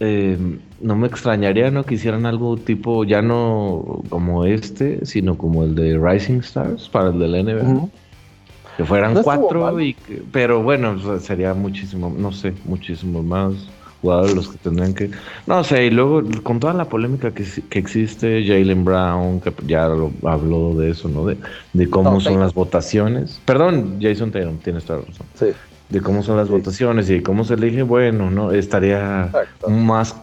eh, no me extrañaría no que hicieran algo tipo, ya no como este, sino como el de Rising Stars para el del NBA. Que fueran cuatro, y pero bueno, sería muchísimo, no sé, muchísimo más jugadores los que tendrían que... No sé, y luego con toda la polémica que, que existe, Jalen Brown, que ya lo, habló de eso, ¿no? De, de cómo son las votaciones. Perdón, Jason Taylor, tienes toda la razón. Sí. De cómo son las votaciones y de cómo se elige, bueno, ¿no? Estaría más...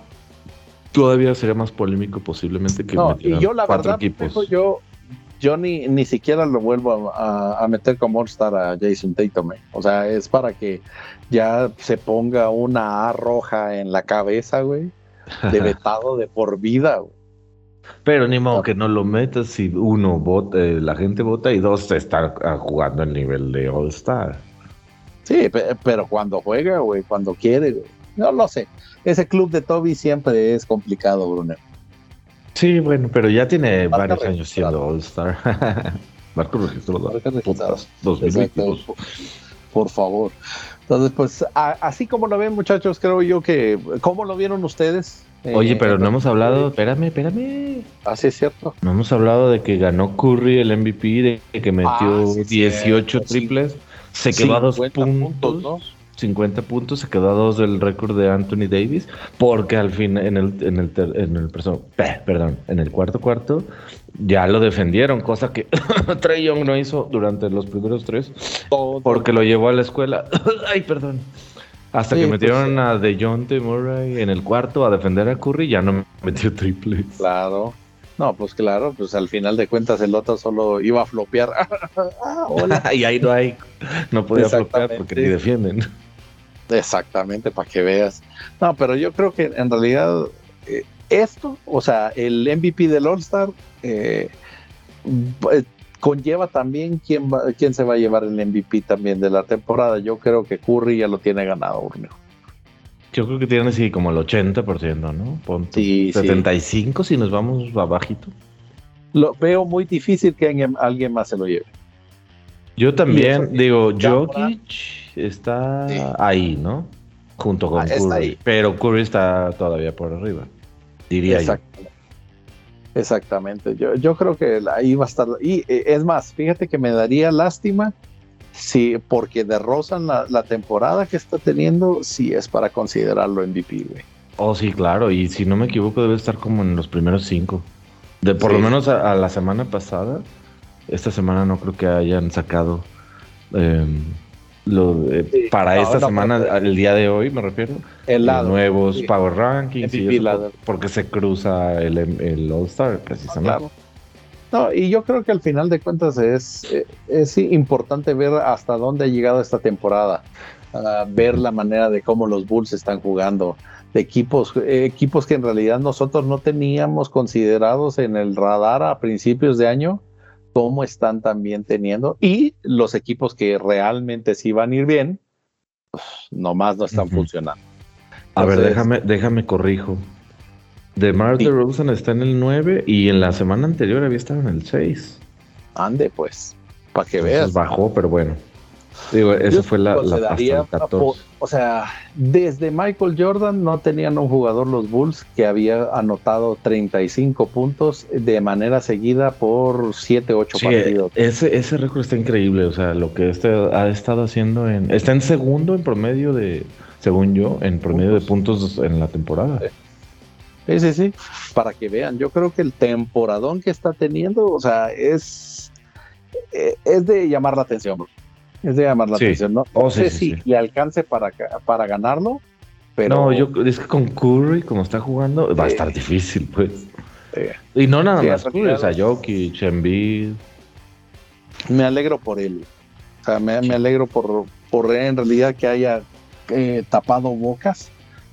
Todavía sería más polémico posiblemente que
no, y yo la verdad, equipos. yo yo ni, ni siquiera lo vuelvo a, meter como All-Star a Jason Tatum. Eh. O sea, es para que ya se ponga una A roja en la cabeza, güey, de vetado de por vida, güey.
Pero ni modo que no lo metas si uno vota, eh, la gente vota y dos está jugando el nivel de All-Star.
Sí, pero cuando juega, güey, cuando quiere, güey. No lo sé. Ese club de Toby siempre es complicado, Bruno.
Sí, bueno, pero ya tiene varios años siendo All-Star. Marco registró
dos minutos. Por favor. Entonces, pues, así como lo ven, muchachos, creo yo que. ¿Cómo lo vieron ustedes?
Oye, pero no hemos hablado, espérame, espérame.
Así es cierto.
No hemos hablado de que ganó Curry el MVP, de que metió 18 ah, triples, se quedó a dos puntos. ¿no? 50 puntos, se quedó a dos del récord de Anthony Davis, porque al fin en el, en el, en el perdón, en el cuarto cuarto ya lo defendieron, cosa que Trey Young no hizo durante los primeros tres, porque lo llevó a la escuela. Ay, perdón. Hasta que pues metieron a DeJounte Murray en el cuarto a defender a Curry, ya no metió triple.
Claro. No, pues claro, pues al final de cuentas el otro solo iba a flopear.
Ah, y ahí no hay, no podía flopear porque ni defienden.
Exactamente, para que veas. No, pero yo creo que en realidad eh, esto, o sea, el MVP del All-Star eh, pues, conlleva también quién, va, quién se va a llevar el MVP también de la temporada. Yo creo que Curry ya lo tiene ganado, Urneo.
Yo creo que tiene así como el 80%, ¿no? sí, 75 si nos vamos abajito.
Lo veo muy difícil que alguien, alguien más se lo lleve.
Yo también, digo, Jokic está ahí, ¿no? Junto con ah, Curry. Pero Curry está todavía por arriba, diría yo.
Exactamente. Yo, yo creo que ahí va a estar. Y eh, es más, fíjate que me daría lástima si, porque de la, la temporada que está teniendo, si es para considerarlo MVP, güey.
Oh, sí, claro. Y si no me equivoco, debe estar como en los primeros cinco. De por lo menos a la semana pasada esta semana no creo que hayan sacado em, lo, eh, para esta semana, el día de hoy me refiero, el nuevos Power Rankings, porque se cruza el, el All Star precisamente.
No, y yo creo que al final de cuentas es, es importante ver hasta dónde ha llegado esta temporada, ver la manera de cómo los Bulls están jugando, de equipos, eh, equipos que en realidad nosotros no teníamos considerados en el radar a principios de año, cómo están también teniendo y los equipos que realmente sí van a ir bien, pues, nomás no están funcionando.
a ver, déjame, déjame corrijo. De Mars de Rosen está en el 9 y en la semana anterior había estado en el 6.
Ande, pues, para que veas.
Bajó, pero bueno. Digo, eso fue la, la
o sea, desde Michael Jordan no tenían un jugador los Bulls que había anotado 35 puntos de manera seguida por 7, 8 partidos.
Ese, ese récord está increíble, o sea, lo que este ha estado haciendo en... Está en segundo en promedio de, según yo, en promedio de puntos en la temporada.
Sí, sí, sí, para que vean, yo creo que el temporadón que está teniendo, o sea, es, eh, es de llamar la atención, bro. Es de llamar la atención, ¿no? Oh, no sé si le alcance para, para ganarlo, pero...
No, yo es que con Curry, como está jugando, va a estar difícil, pues. y no nada más Curry, o sea, Jokic, Embiid.
Me alegro por él. O sea, me, alegro por, por en realidad que haya eh, tapado bocas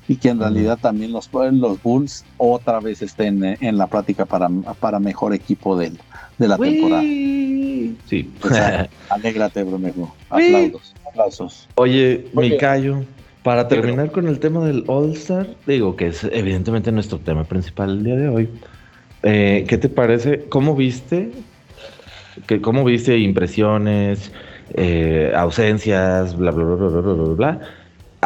y que en realidad también los, los Bulls otra vez estén en, la plática para, para mejor equipo de, de la temporada.
Sí.
alégrate, Bromero. Aplausos, aplausos.
Oye, mi callo, para terminar con el tema del All-Star, digo que es evidentemente nuestro tema principal el día de hoy. Eh, ¿Qué te parece? ¿Cómo viste? Que, ¿Cómo viste impresiones, eh, ausencias, bla, bla, bla, bla, bla, bla, bla?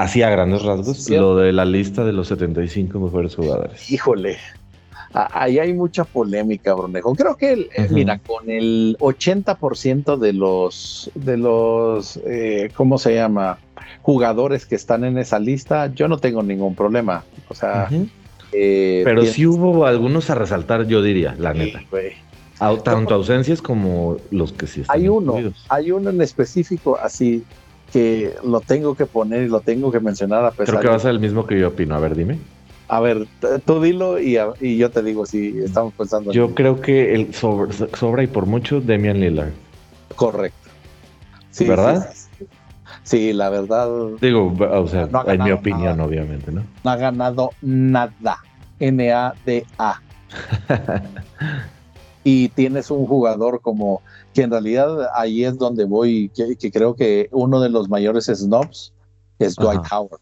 Así a grandes rasgos, lo de la lista de los 75 mejores jugadores.
Híjole, ahí hay mucha polémica, Brunejo. Creo que, eh, mira, con el 80% de los, de los, eh, ¿cómo se llama? Jugadores que están en esa lista, yo no tengo ningún problema. O sea,
eh, pero sí hubo algunos a resaltar, yo diría, la neta. tanto ausencias como los que sí
están Hay uno, hay uno en específico así que lo tengo que poner y lo tengo que mencionar a pesar
Creo que va a ser el mismo que yo opino. A ver, dime.
A ver, tú dilo y, yo te digo si estamos pensando.
Yo creo que el sobra, y por mucho Demian Lillard.
Correcto.
¿Verdad?
Sí, la verdad.
Digo, o sea, en mi opinión, obviamente, ¿no?
No ha ganado nada. N-A-D-A. y tienes un jugador como que en realidad ahí es donde voy, que, creo que uno de los mayores snobs es Dwight Howard.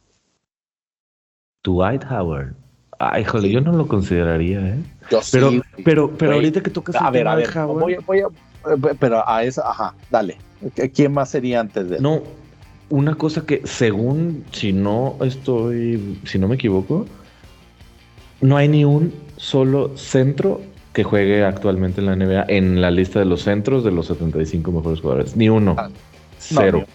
Dwight Howard. Ay, joder, yo no lo consideraría, ¿eh? Yo pero, sí, pero, pero ahorita que tocas
a ver, a ver, Voy, voy a, eh, pero a esa, ajá, dale. ¿Quién más sería antes de él?
No, una cosa que según, si no estoy, si no me equivoco, no hay ni un solo centro que juegue actualmente en la NBA en la lista de los centros de los 75 mejores jugadores. Ni uno. Ah, Cero.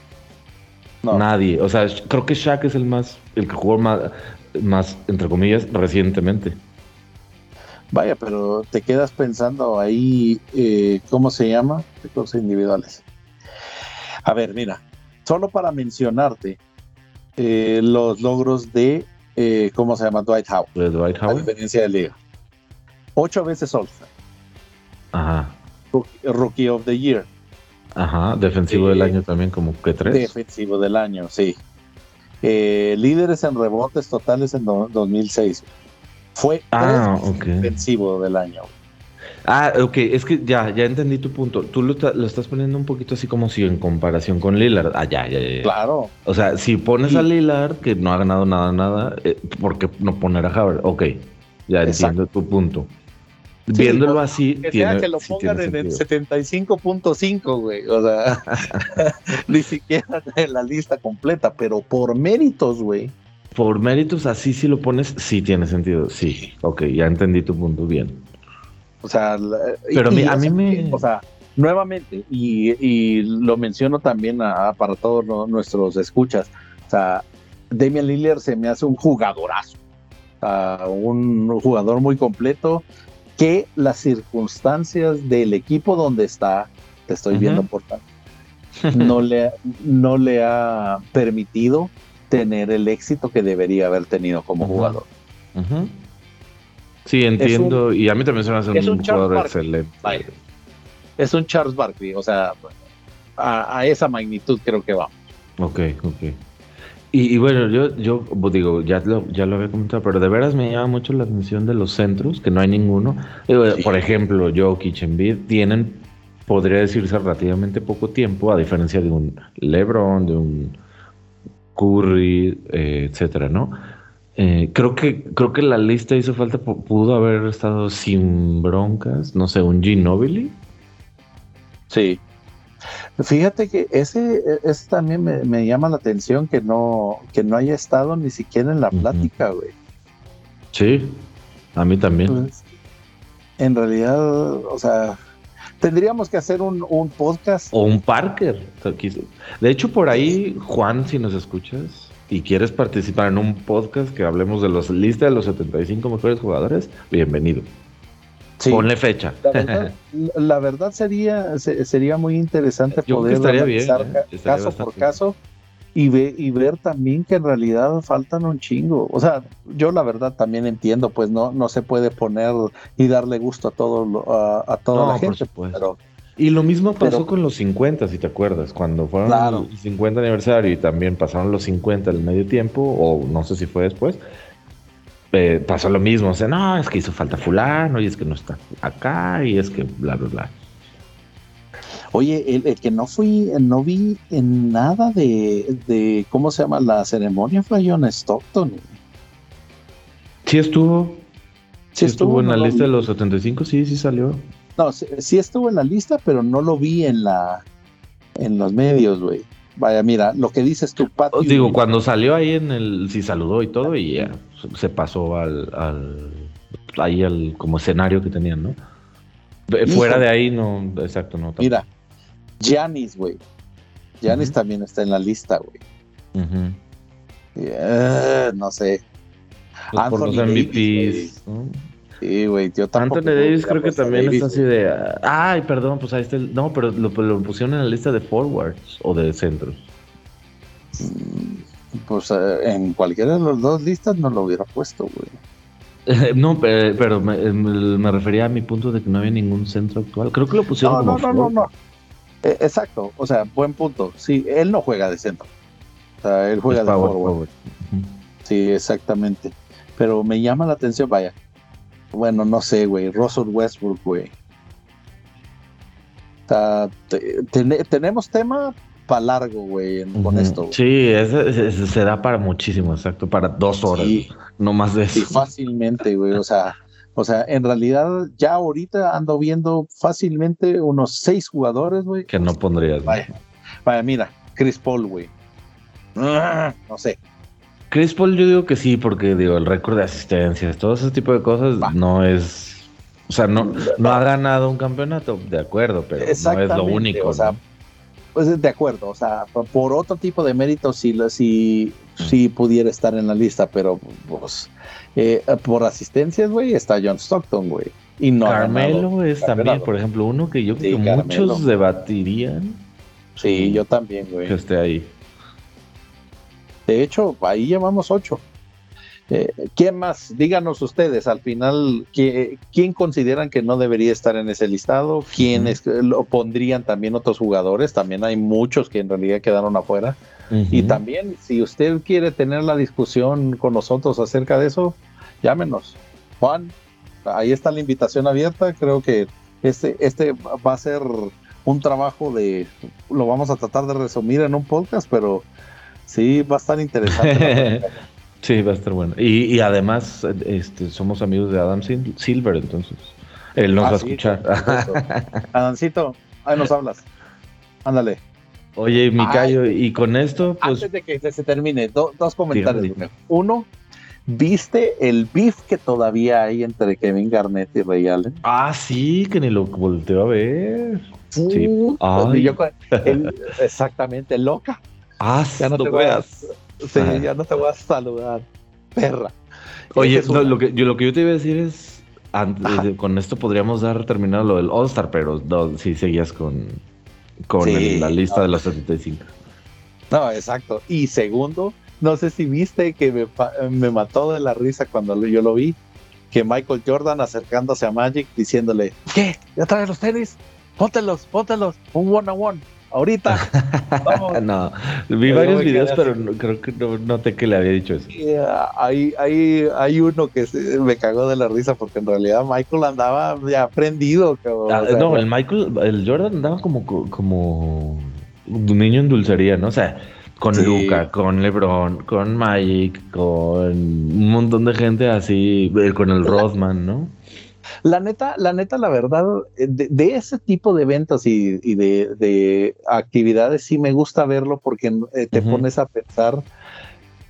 Nadie. O sea, creo que Shaq es el más, el que jugó más, más, entre comillas, recientemente.
Vaya, pero te quedas pensando ahí, eh, ¿cómo se llama? De cosas individuales. A ver, mira, solo para mencionarte eh, los logros de, eh, ¿cómo se llama? Dwight Howard.
Dwight Howard.
diferencia de liga. Ocho veces all
Ajá.
Rookie, of the Year.
Ajá, defensivo del año también, como que tres.
Defensivo del año, sí. Eh, líderes en rebotes totales en 2006. Fue
ah,
defensivo del año.
Ah, ok, es que ya, ya entendí tu punto. Tú lo, estás poniendo un poquito así como si en comparación con Lillard. Ah, ya, ya, ya.
Claro.
O sea, si pones a Lillard, que no ha ganado nada, nada, eh, ¿por qué no poner a Howard? Ok, ya entiendo tu punto. Viéndolo así.
Que tiene, que lo pongan en el 75.5, güey. O sea, ni siquiera en la lista completa, pero por méritos, güey.
Por méritos, así si lo pones, sí tiene sentido. Sí, ok, ya entendí tu punto bien.
O sea,
pero a mí me.
O sea, nuevamente, y, lo menciono también para todos nuestros escuchas. O sea, Damian Lillard se me hace un jugadorazo. un jugador muy completo que las circunstancias del equipo donde está, te estoy viendo por tanto, no le, no le ha permitido tener el éxito que debería haber tenido como jugador.
Sí, entiendo. y a mí también se me hace un, jugador excelente.
Es un Charles Barkley, o sea, a, a, esa magnitud creo que va.
Ok, ok. Y, bueno, yo, yo pues, digo, ya lo, ya lo había comentado, pero de veras me llama mucho la atención de los centros, que no hay ninguno. Por ejemplo, Jokic, Embiid, tienen, podría decirse, relativamente poco tiempo, a diferencia de un LeBron, de un Curry, eh, etcétera, ¿no? Eh, creo que creo que la lista hizo falta, pudo haber estado sin broncas, no sé, un Ginobili.
Sí, Fíjate que ese, ese también me, llama la atención que no, que no haya estado ni siquiera en la plática, güey.
Sí, a mí también. Pues,
en realidad, o sea, tendríamos que hacer un, podcast.
O un Parker. De hecho, por ahí, Juan, si nos escuchas y quieres participar en un podcast que hablemos de los lista de los 75 mejores jugadores, bienvenido. Ponle fecha.
La verdad, sería, sería muy interesante poder
analizar
¿eh? caso por caso y, ve, y ver también que en realidad faltan un chingo. O sea, yo la verdad también entiendo, pues no, no se puede poner y darle gusto a todo a, toda la gente.
y lo mismo pasó con los 50, si te acuerdas, cuando fueron el 50 aniversario y también pasaron los 50 el medio tiempo, o no sé si fue después, eh, pasó lo mismo. O sea, no, es que hizo falta fulano y es que no está acá y es que bla, bla, bla.
Oye, el, que no fui, no vi en nada de, de, ¿cómo se llama? La ceremonia fue John Stockton.
Sí estuvo. Sí, estuvo, en la lista de los 75, sí, sí salió.
No, sí, estuvo en la lista, pero no lo vi en la en los medios, güey. Vaya, mira, lo que dices tu Pat.
Digo, cuando salió ahí en el, sí saludó y todo y ya se pasó al, al ahí al como escenario que tenían, ¿no? Fuera de ahí no, exacto, no.
Mira, Giannis, güey. Giannis también está en la lista, güey. Eh, no sé.
Pues por los MVPs.
Sí, güey, yo tampoco.
Anthony Davis creo que también está así de. Ay, perdón, pues ahí está el. No, pero lo, pusieron en la lista de forwards o de centros.
Mm, pues eh, en cualquiera de las dos listas no lo hubiera puesto, güey.
no, pero, me, refería a mi punto de que no había ningún centro actual. Creo que lo pusieron
no, como no, no, no, no. Eh, exacto, o sea, buen punto. Sí, él no juega de centro. O sea, él juega de forward. Sí, exactamente. Pero me llama la atención, vaya, bueno, no sé, güey. Russell Westbrook, güey. tenemos tema para largo, güey, con esto.
Sí, se da para muchísimo, exacto, para dos horas, no más de eso.
Sí, fácilmente, güey, o sea, o sea, en realidad ya ahorita ando viendo fácilmente unos seis jugadores, güey.
Que no pondrías.
Vaya, vaya, mira, Chris Paul, güey. Ah, no sé,
Chris Paul yo digo que sí, porque digo, el récord de asistencias, todo ese tipo de cosas no es... O sea, no, no ha ganado un campeonato, de acuerdo, pero no es lo único.
O sea, pues de acuerdo, o sea, por otro tipo de méritos sí, sí, sí pudiera estar en la lista, pero pues eh, por asistencias, güey, está John Stockton, güey.
Y no Carmelo es también, por ejemplo, uno que yo creo que muchos debatirían.
Sí, yo también, güey.
Que esté ahí.
De hecho, ahí llevamos ocho. Eh, ¿Quién más? Díganos ustedes, al final, ¿quién consideran que no debería estar en ese listado? ¿Quiénes lo pondrían también otros jugadores? También hay muchos que en realidad quedaron afuera. Y también, si usted quiere tener la discusión con nosotros acerca de eso, llámenos. Juan, ahí está la invitación abierta. Creo que este, este va a ser un trabajo de, lo vamos a tratar de resumir en un podcast, pero Sí, va a estar interesante.
sí, va a estar bueno. Y, además, este, somos amigos de Adam Silver, entonces él nos ah, va a escuchar.
Adamcito, ahí nos hablas. Ándale.
Oye, Micayo, y con esto,
pues. Antes de que se termine, dos comentarios. Uno, ¿viste el beef que todavía hay entre Kevin Garnett y Ray Allen?
Ah, sí, que ni lo volteo a ver.
Sí. exactamente, loca.
Ah,
ya no te voy sí, ya no te voy a saludar, perra.
Oye, lo, que, yo, lo que yo te iba a decir es, antes, con esto podríamos dar terminado lo del All Star, pero si seguías con, con la lista de los 75.
No, exacto. Y segundo, no sé si viste que me, me mató de la risa cuando yo lo vi, que Michael Jordan acercándose a Magic diciéndole, ¿qué? ¿Ya traes los tenis? Póntelos, póntelos, un one on one ahorita.
no, vi varios videos, pero creo que no noté que le había dicho eso.
hay, hay, hay uno que me cagó de la risa porque en realidad Michael andaba ya prendido.
Ah, no, el Michael, el Jordan andaba como, como un niño en dulcería, ¿no? O sea, con Luca, con LeBron, con Magic, con un montón de gente así, eh, con el Rodman, ¿no?
La neta, la neta, la verdad, eh, de, ese tipo de eventos y, de, actividades sí me gusta verlo porque eh, te pones a pensar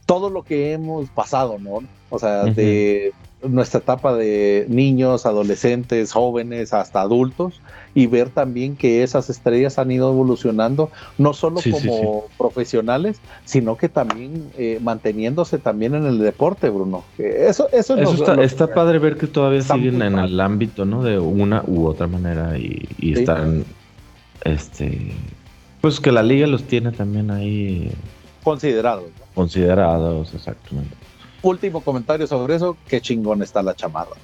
todo lo que hemos pasado, ¿no? O sea, de nuestra etapa de niños, adolescentes, jóvenes, hasta adultos, y ver también que esas estrellas han ido evolucionando, no solo como profesionales, sino que también eh, manteniéndose también en el deporte, Bruno. Eso, eso,
está, padre ver que todavía siguen en el ámbito, ¿no? De una u otra manera y, están, este, pues que la liga los tiene también ahí
considerados.
Considerados, exactamente.
Último comentario sobre eso, qué chingón está la chamarra.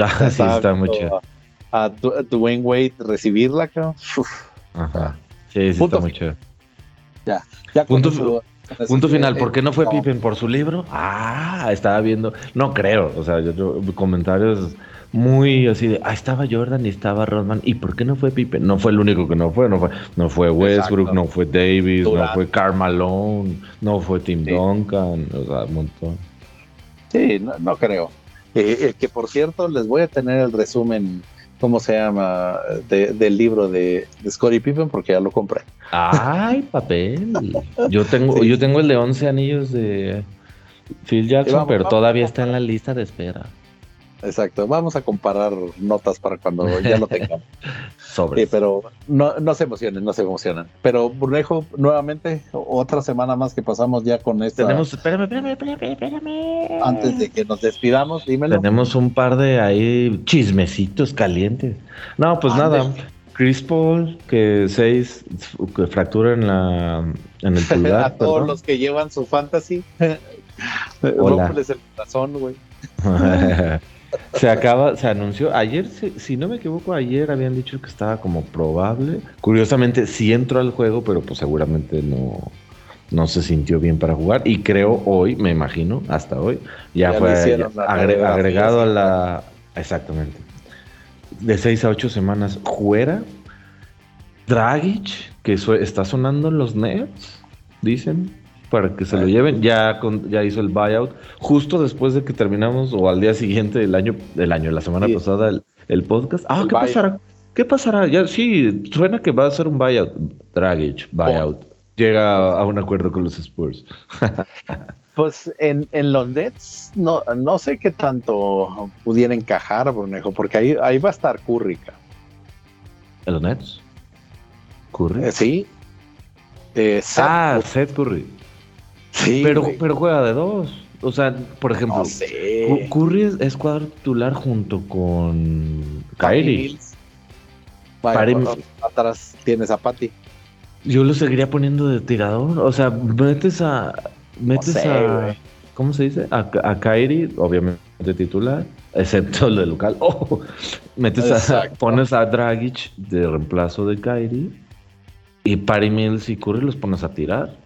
Ah, sí, está muy chido
a, Dwayne Wade recibirla, cabrón.
Ajá. Sí, sí, está muy chido.
Ya, ya
punto, punto final, ¿por qué no fue Pippen por su libro? Ah, estaba viendo, no creo, o sea, yo, comentarios muy así de, ah, estaba Jordan y estaba Rodman, ¿y por qué no fue Pippen? No fue el único que no fue, no fue, no fue Westbrook, no fue Davis, no fue Carmalone, no fue Tim Duncan, o sea, un montón.
Sí, no, creo. Eh, eh, que por cierto, les voy a tener el resumen ¿cómo se llama? del libro de, de Scottie Pippen porque ya lo compré.
Ay, papel. Yo tengo, yo tengo el de 11 anillos de Phil Jackson, pero todavía está en la lista de espera.
Exacto, vamos a comparar notas para cuando ya lo tengamos. Sí, pero no, no se emocionen, no se emocionan. Pero Burnejo, nuevamente, otra semana más que pasamos ya con esta.
Tenemos, espérame, espérame, espérame, espérame.
Antes de que nos despidamos, dímelo.
Tenemos un par de ahí chismecitos calientes. No, pues nada. Chris Paul, que seis que fractura en la en el pulgar.
a todos los que llevan su fantasy. Hola. el corazón, güey.
Se acaba, se anunció, ayer, si, no me equivoco, ayer habían dicho que estaba como probable. Curiosamente sí entró al juego, pero pues seguramente no, no se sintió bien para jugar. Y creo hoy, me imagino, hasta hoy, ya, fue agregado a la... Exactamente. De seis a ocho semanas fuera. Dragic, que está sonando en los Nets, dicen para que se lo lleven. Ya, ya hizo el buyout justo después de que terminamos o al día siguiente del año, del año, la semana pasada, el, podcast. Ah, ¿qué pasará? ¿Qué pasará? Ya sí, suena que va a ser un buyout. Dragic, buyout. Llega a un acuerdo con los Spurs.
pues en, en, los Nets no, no sé qué tanto pudiera encajar, Brunejo, porque ahí, ahí va a estar Curry.
¿En los Nets?
¿Curry? Eh, sí.
Eh, ah, Seth Curry pero, pero juega de dos. O sea, por ejemplo, Curry es, cuadro titular junto con Kyrie.
atrás tienes a Patty.
Yo lo seguiría poniendo de tirador. O sea, metes a. Metes a. ¿Cómo se dice? A, a Kyrie, obviamente titular, excepto el de local. Oh, metes a, pones a Dragic de reemplazo de Kyrie. Y Patty Mills y Curry los pones a tirar.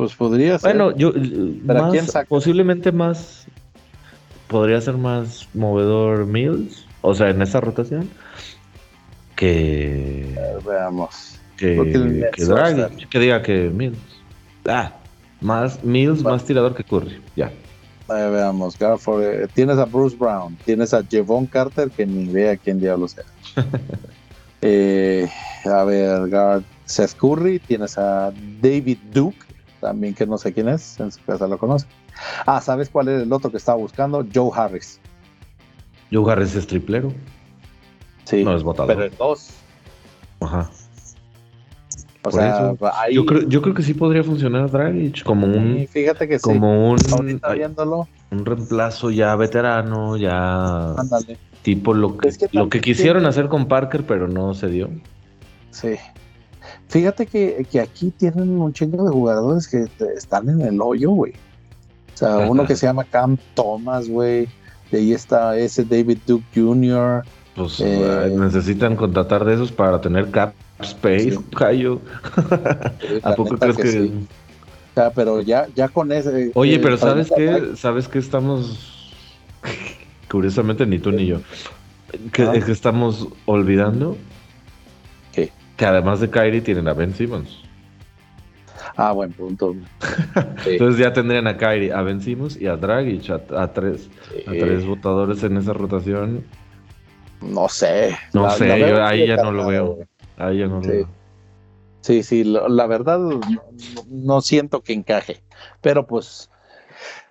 Pues podría
ser. Bueno, yo posiblemente más podría ser más movedor Mills, o sea, en esa rotación que
veamos
que, que, que diga que Mills. Ah, más Mills, más tirador que Curry, ya.
veamos, eh, tienes a Bruce Brown, tienes a Jevon Carter, que ni vea quién diablo sea. eh, a ver, Guard Seth Curry, tienes a David Duke, también que no sé quién es, en su casa lo conoce. Ah, ¿sabes cuál es el otro que estaba buscando? Joe Harris.
Joe Harris es triplero.
Sí, no es votador. pero el dos.
Ajá. O sea, yo, creo, yo creo que sí podría funcionar Dragic como un.
fíjate que
como un.
viéndolo.
Un reemplazo ya veterano, ya. Ándale. Tipo lo que, lo que quisieron hacer con Parker, pero no se dio.
Sí. Fíjate que, aquí tienen un chingo de jugadores que están en el hoyo, güey. O sea, uno que se llama Cam Thomas, güey. De ahí está ese David Duke Jr.
Pues eh, necesitan contratar de esos para tener cap space, Cayo. ¿A poco crees que.?
O sea, pero ya, ya con ese.
Oye, eh, pero ¿sabes qué? ¿Sabes qué estamos. Curiosamente, ni tú ni yo. Que, ah. que estamos olvidando que además de Kyrie tienen a Ben Simmons.
Ah, buen punto.
Entonces ya tendrían a Kyrie, a Ben Simmons y a Dragic, a, tres, a tres votadores en esa rotación.
No sé.
No sé, ahí ya no lo veo. Ahí ya no lo veo.
Sí, sí, la, verdad no, siento que encaje. Pero pues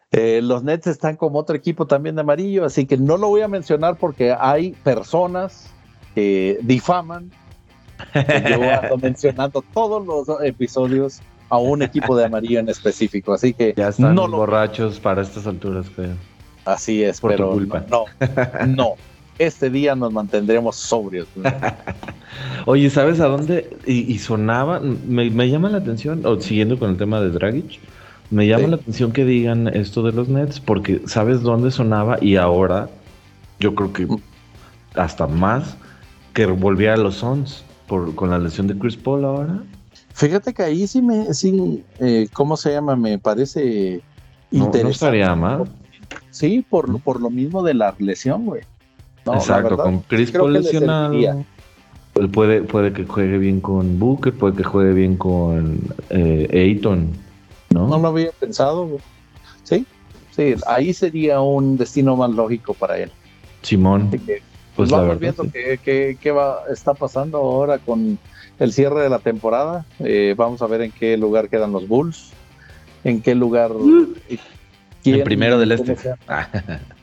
eh, los Nets están como otro equipo también de amarillo, así que no lo voy a mencionar porque hay personas que difaman yo ando mencionando todos los episodios a un equipo de amarillo en específico, así que
ya están no borrachos para estas alturas, creo.
Así es, Por pero culpa. no, no, este día nos mantendremos sobrios.
Oye, ¿sabes a dónde? Y, sonaba, me, llama la atención, o siguiendo con el tema de Dragic, me llama la atención que digan esto de los Nets, porque ¿sabes dónde sonaba? Y ahora, yo creo que hasta más, que volvía a los Suns con la lesión de Chris Paul ahora.
Fíjate que ahí sí me, sí, eh, ¿cómo se llama? Me parece
interesante. No estaría mal.
Sí, por, por lo mismo de la lesión, güey.
Exacto, con Chris Paul lesionado. Él puede, puede que juegue bien con Booker, puede que juegue bien con eh, Ayton, ¿no?
No lo había pensado, güey. Sí, sí, ahí sería un destino más lógico para él.
Simón.
Pues, vamos viendo qué, qué, va, está pasando ahora con el cierre de la temporada. Eh, vamos a ver en qué lugar quedan los Bulls, en qué lugar...
Mm. el primero del este.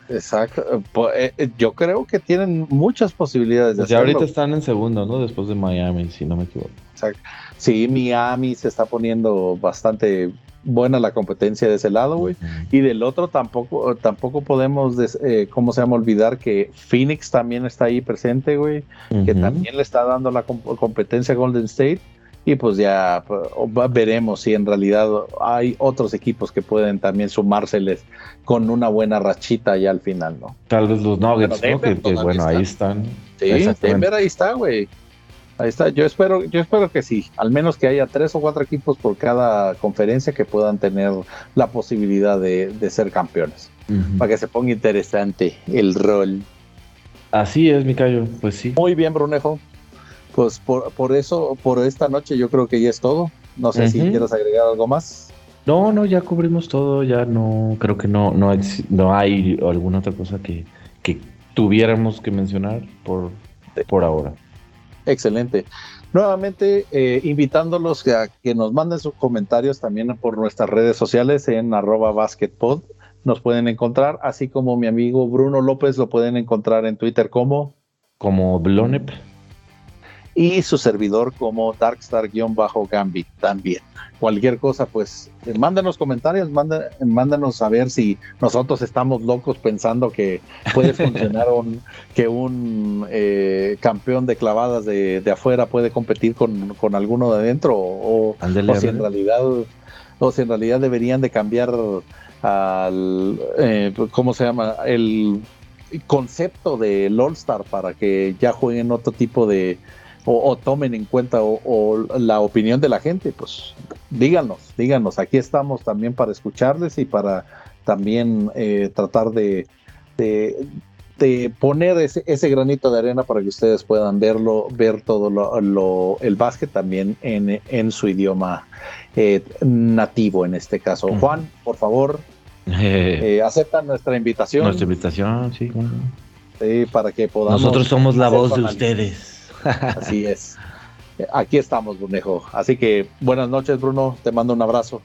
Exacto. Eh, eh, yo creo que tienen muchas posibilidades
de pues ahorita están en segundo, ¿no? Después de Miami, si no me equivoco.
Exacto. Sí, Miami se está poniendo bastante buena la competencia de ese lado, güey. Y del otro tampoco, tampoco podemos, eh, ¿cómo se llama? Olvidar que Phoenix también está ahí presente, güey. Que también le está dando la competencia a Golden State y pues ya veremos si en realidad hay otros equipos que pueden también sumárseles con una buena rachita ya al final, ¿no?
Tal vez los Nuggets, ¿no? Que, bueno, ahí están.
Sí, Denver ahí está, güey. Ahí está. Yo espero, yo espero que sí. Al menos que haya tres o cuatro equipos por cada conferencia que puedan tener la posibilidad de, ser campeones. Para que se ponga interesante el rol.
Así es, Micayo. Pues sí.
Muy bien, Brunejo pues por, por eso, por esta noche yo creo que ya es todo. No sé si quieres agregar algo más.
No, no, ya cubrimos todo, ya no, creo que no, no, hay, no hay alguna otra cosa que, que tuviéramos que mencionar por, por ahora.
Excelente. Nuevamente, eh, invitándolos a que nos manden sus comentarios también por nuestras redes sociales en arroba basketpod. Nos pueden encontrar, así como mi amigo Bruno López lo pueden encontrar en Twitter como...
Como Blonep
y su servidor como Darkstar-Gambit también. Cualquier cosa, pues eh, mándanos comentarios, mándanos a ver si nosotros estamos locos pensando que puede funcionar un, que un eh, campeón de clavadas de, afuera puede competir con, alguno de adentro o, si en realidad o si en realidad deberían de cambiar al eh, ¿cómo se llama? el concepto del All Star para que ya jueguen otro tipo de, o, tomen en cuenta o, la opinión de la gente, pues díganos, díganos, aquí estamos también para escucharles y para también eh, tratar de, de, poner ese, ese, granito de arena para que ustedes puedan verlo, ver todo lo, el básquet también en, en su idioma eh, nativo en este caso. Juan, por favor, eh, aceptan nuestra invitación.
Nuestra invitación, sí,
Sí, para que podamos.
Nosotros somos la voz de ustedes.
Así es. Aquí estamos, Brunejo. Así que buenas noches, Bruno. Te mando un abrazo.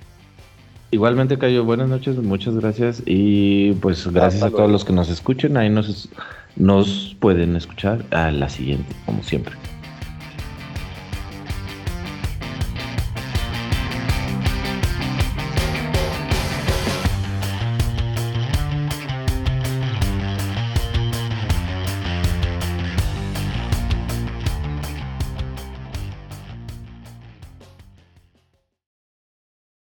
Igualmente, Cayo, buenas noches, muchas gracias. Y pues gracias a todos los que nos escuchen. Ahí nos, nos pueden escuchar a la siguiente, como siempre.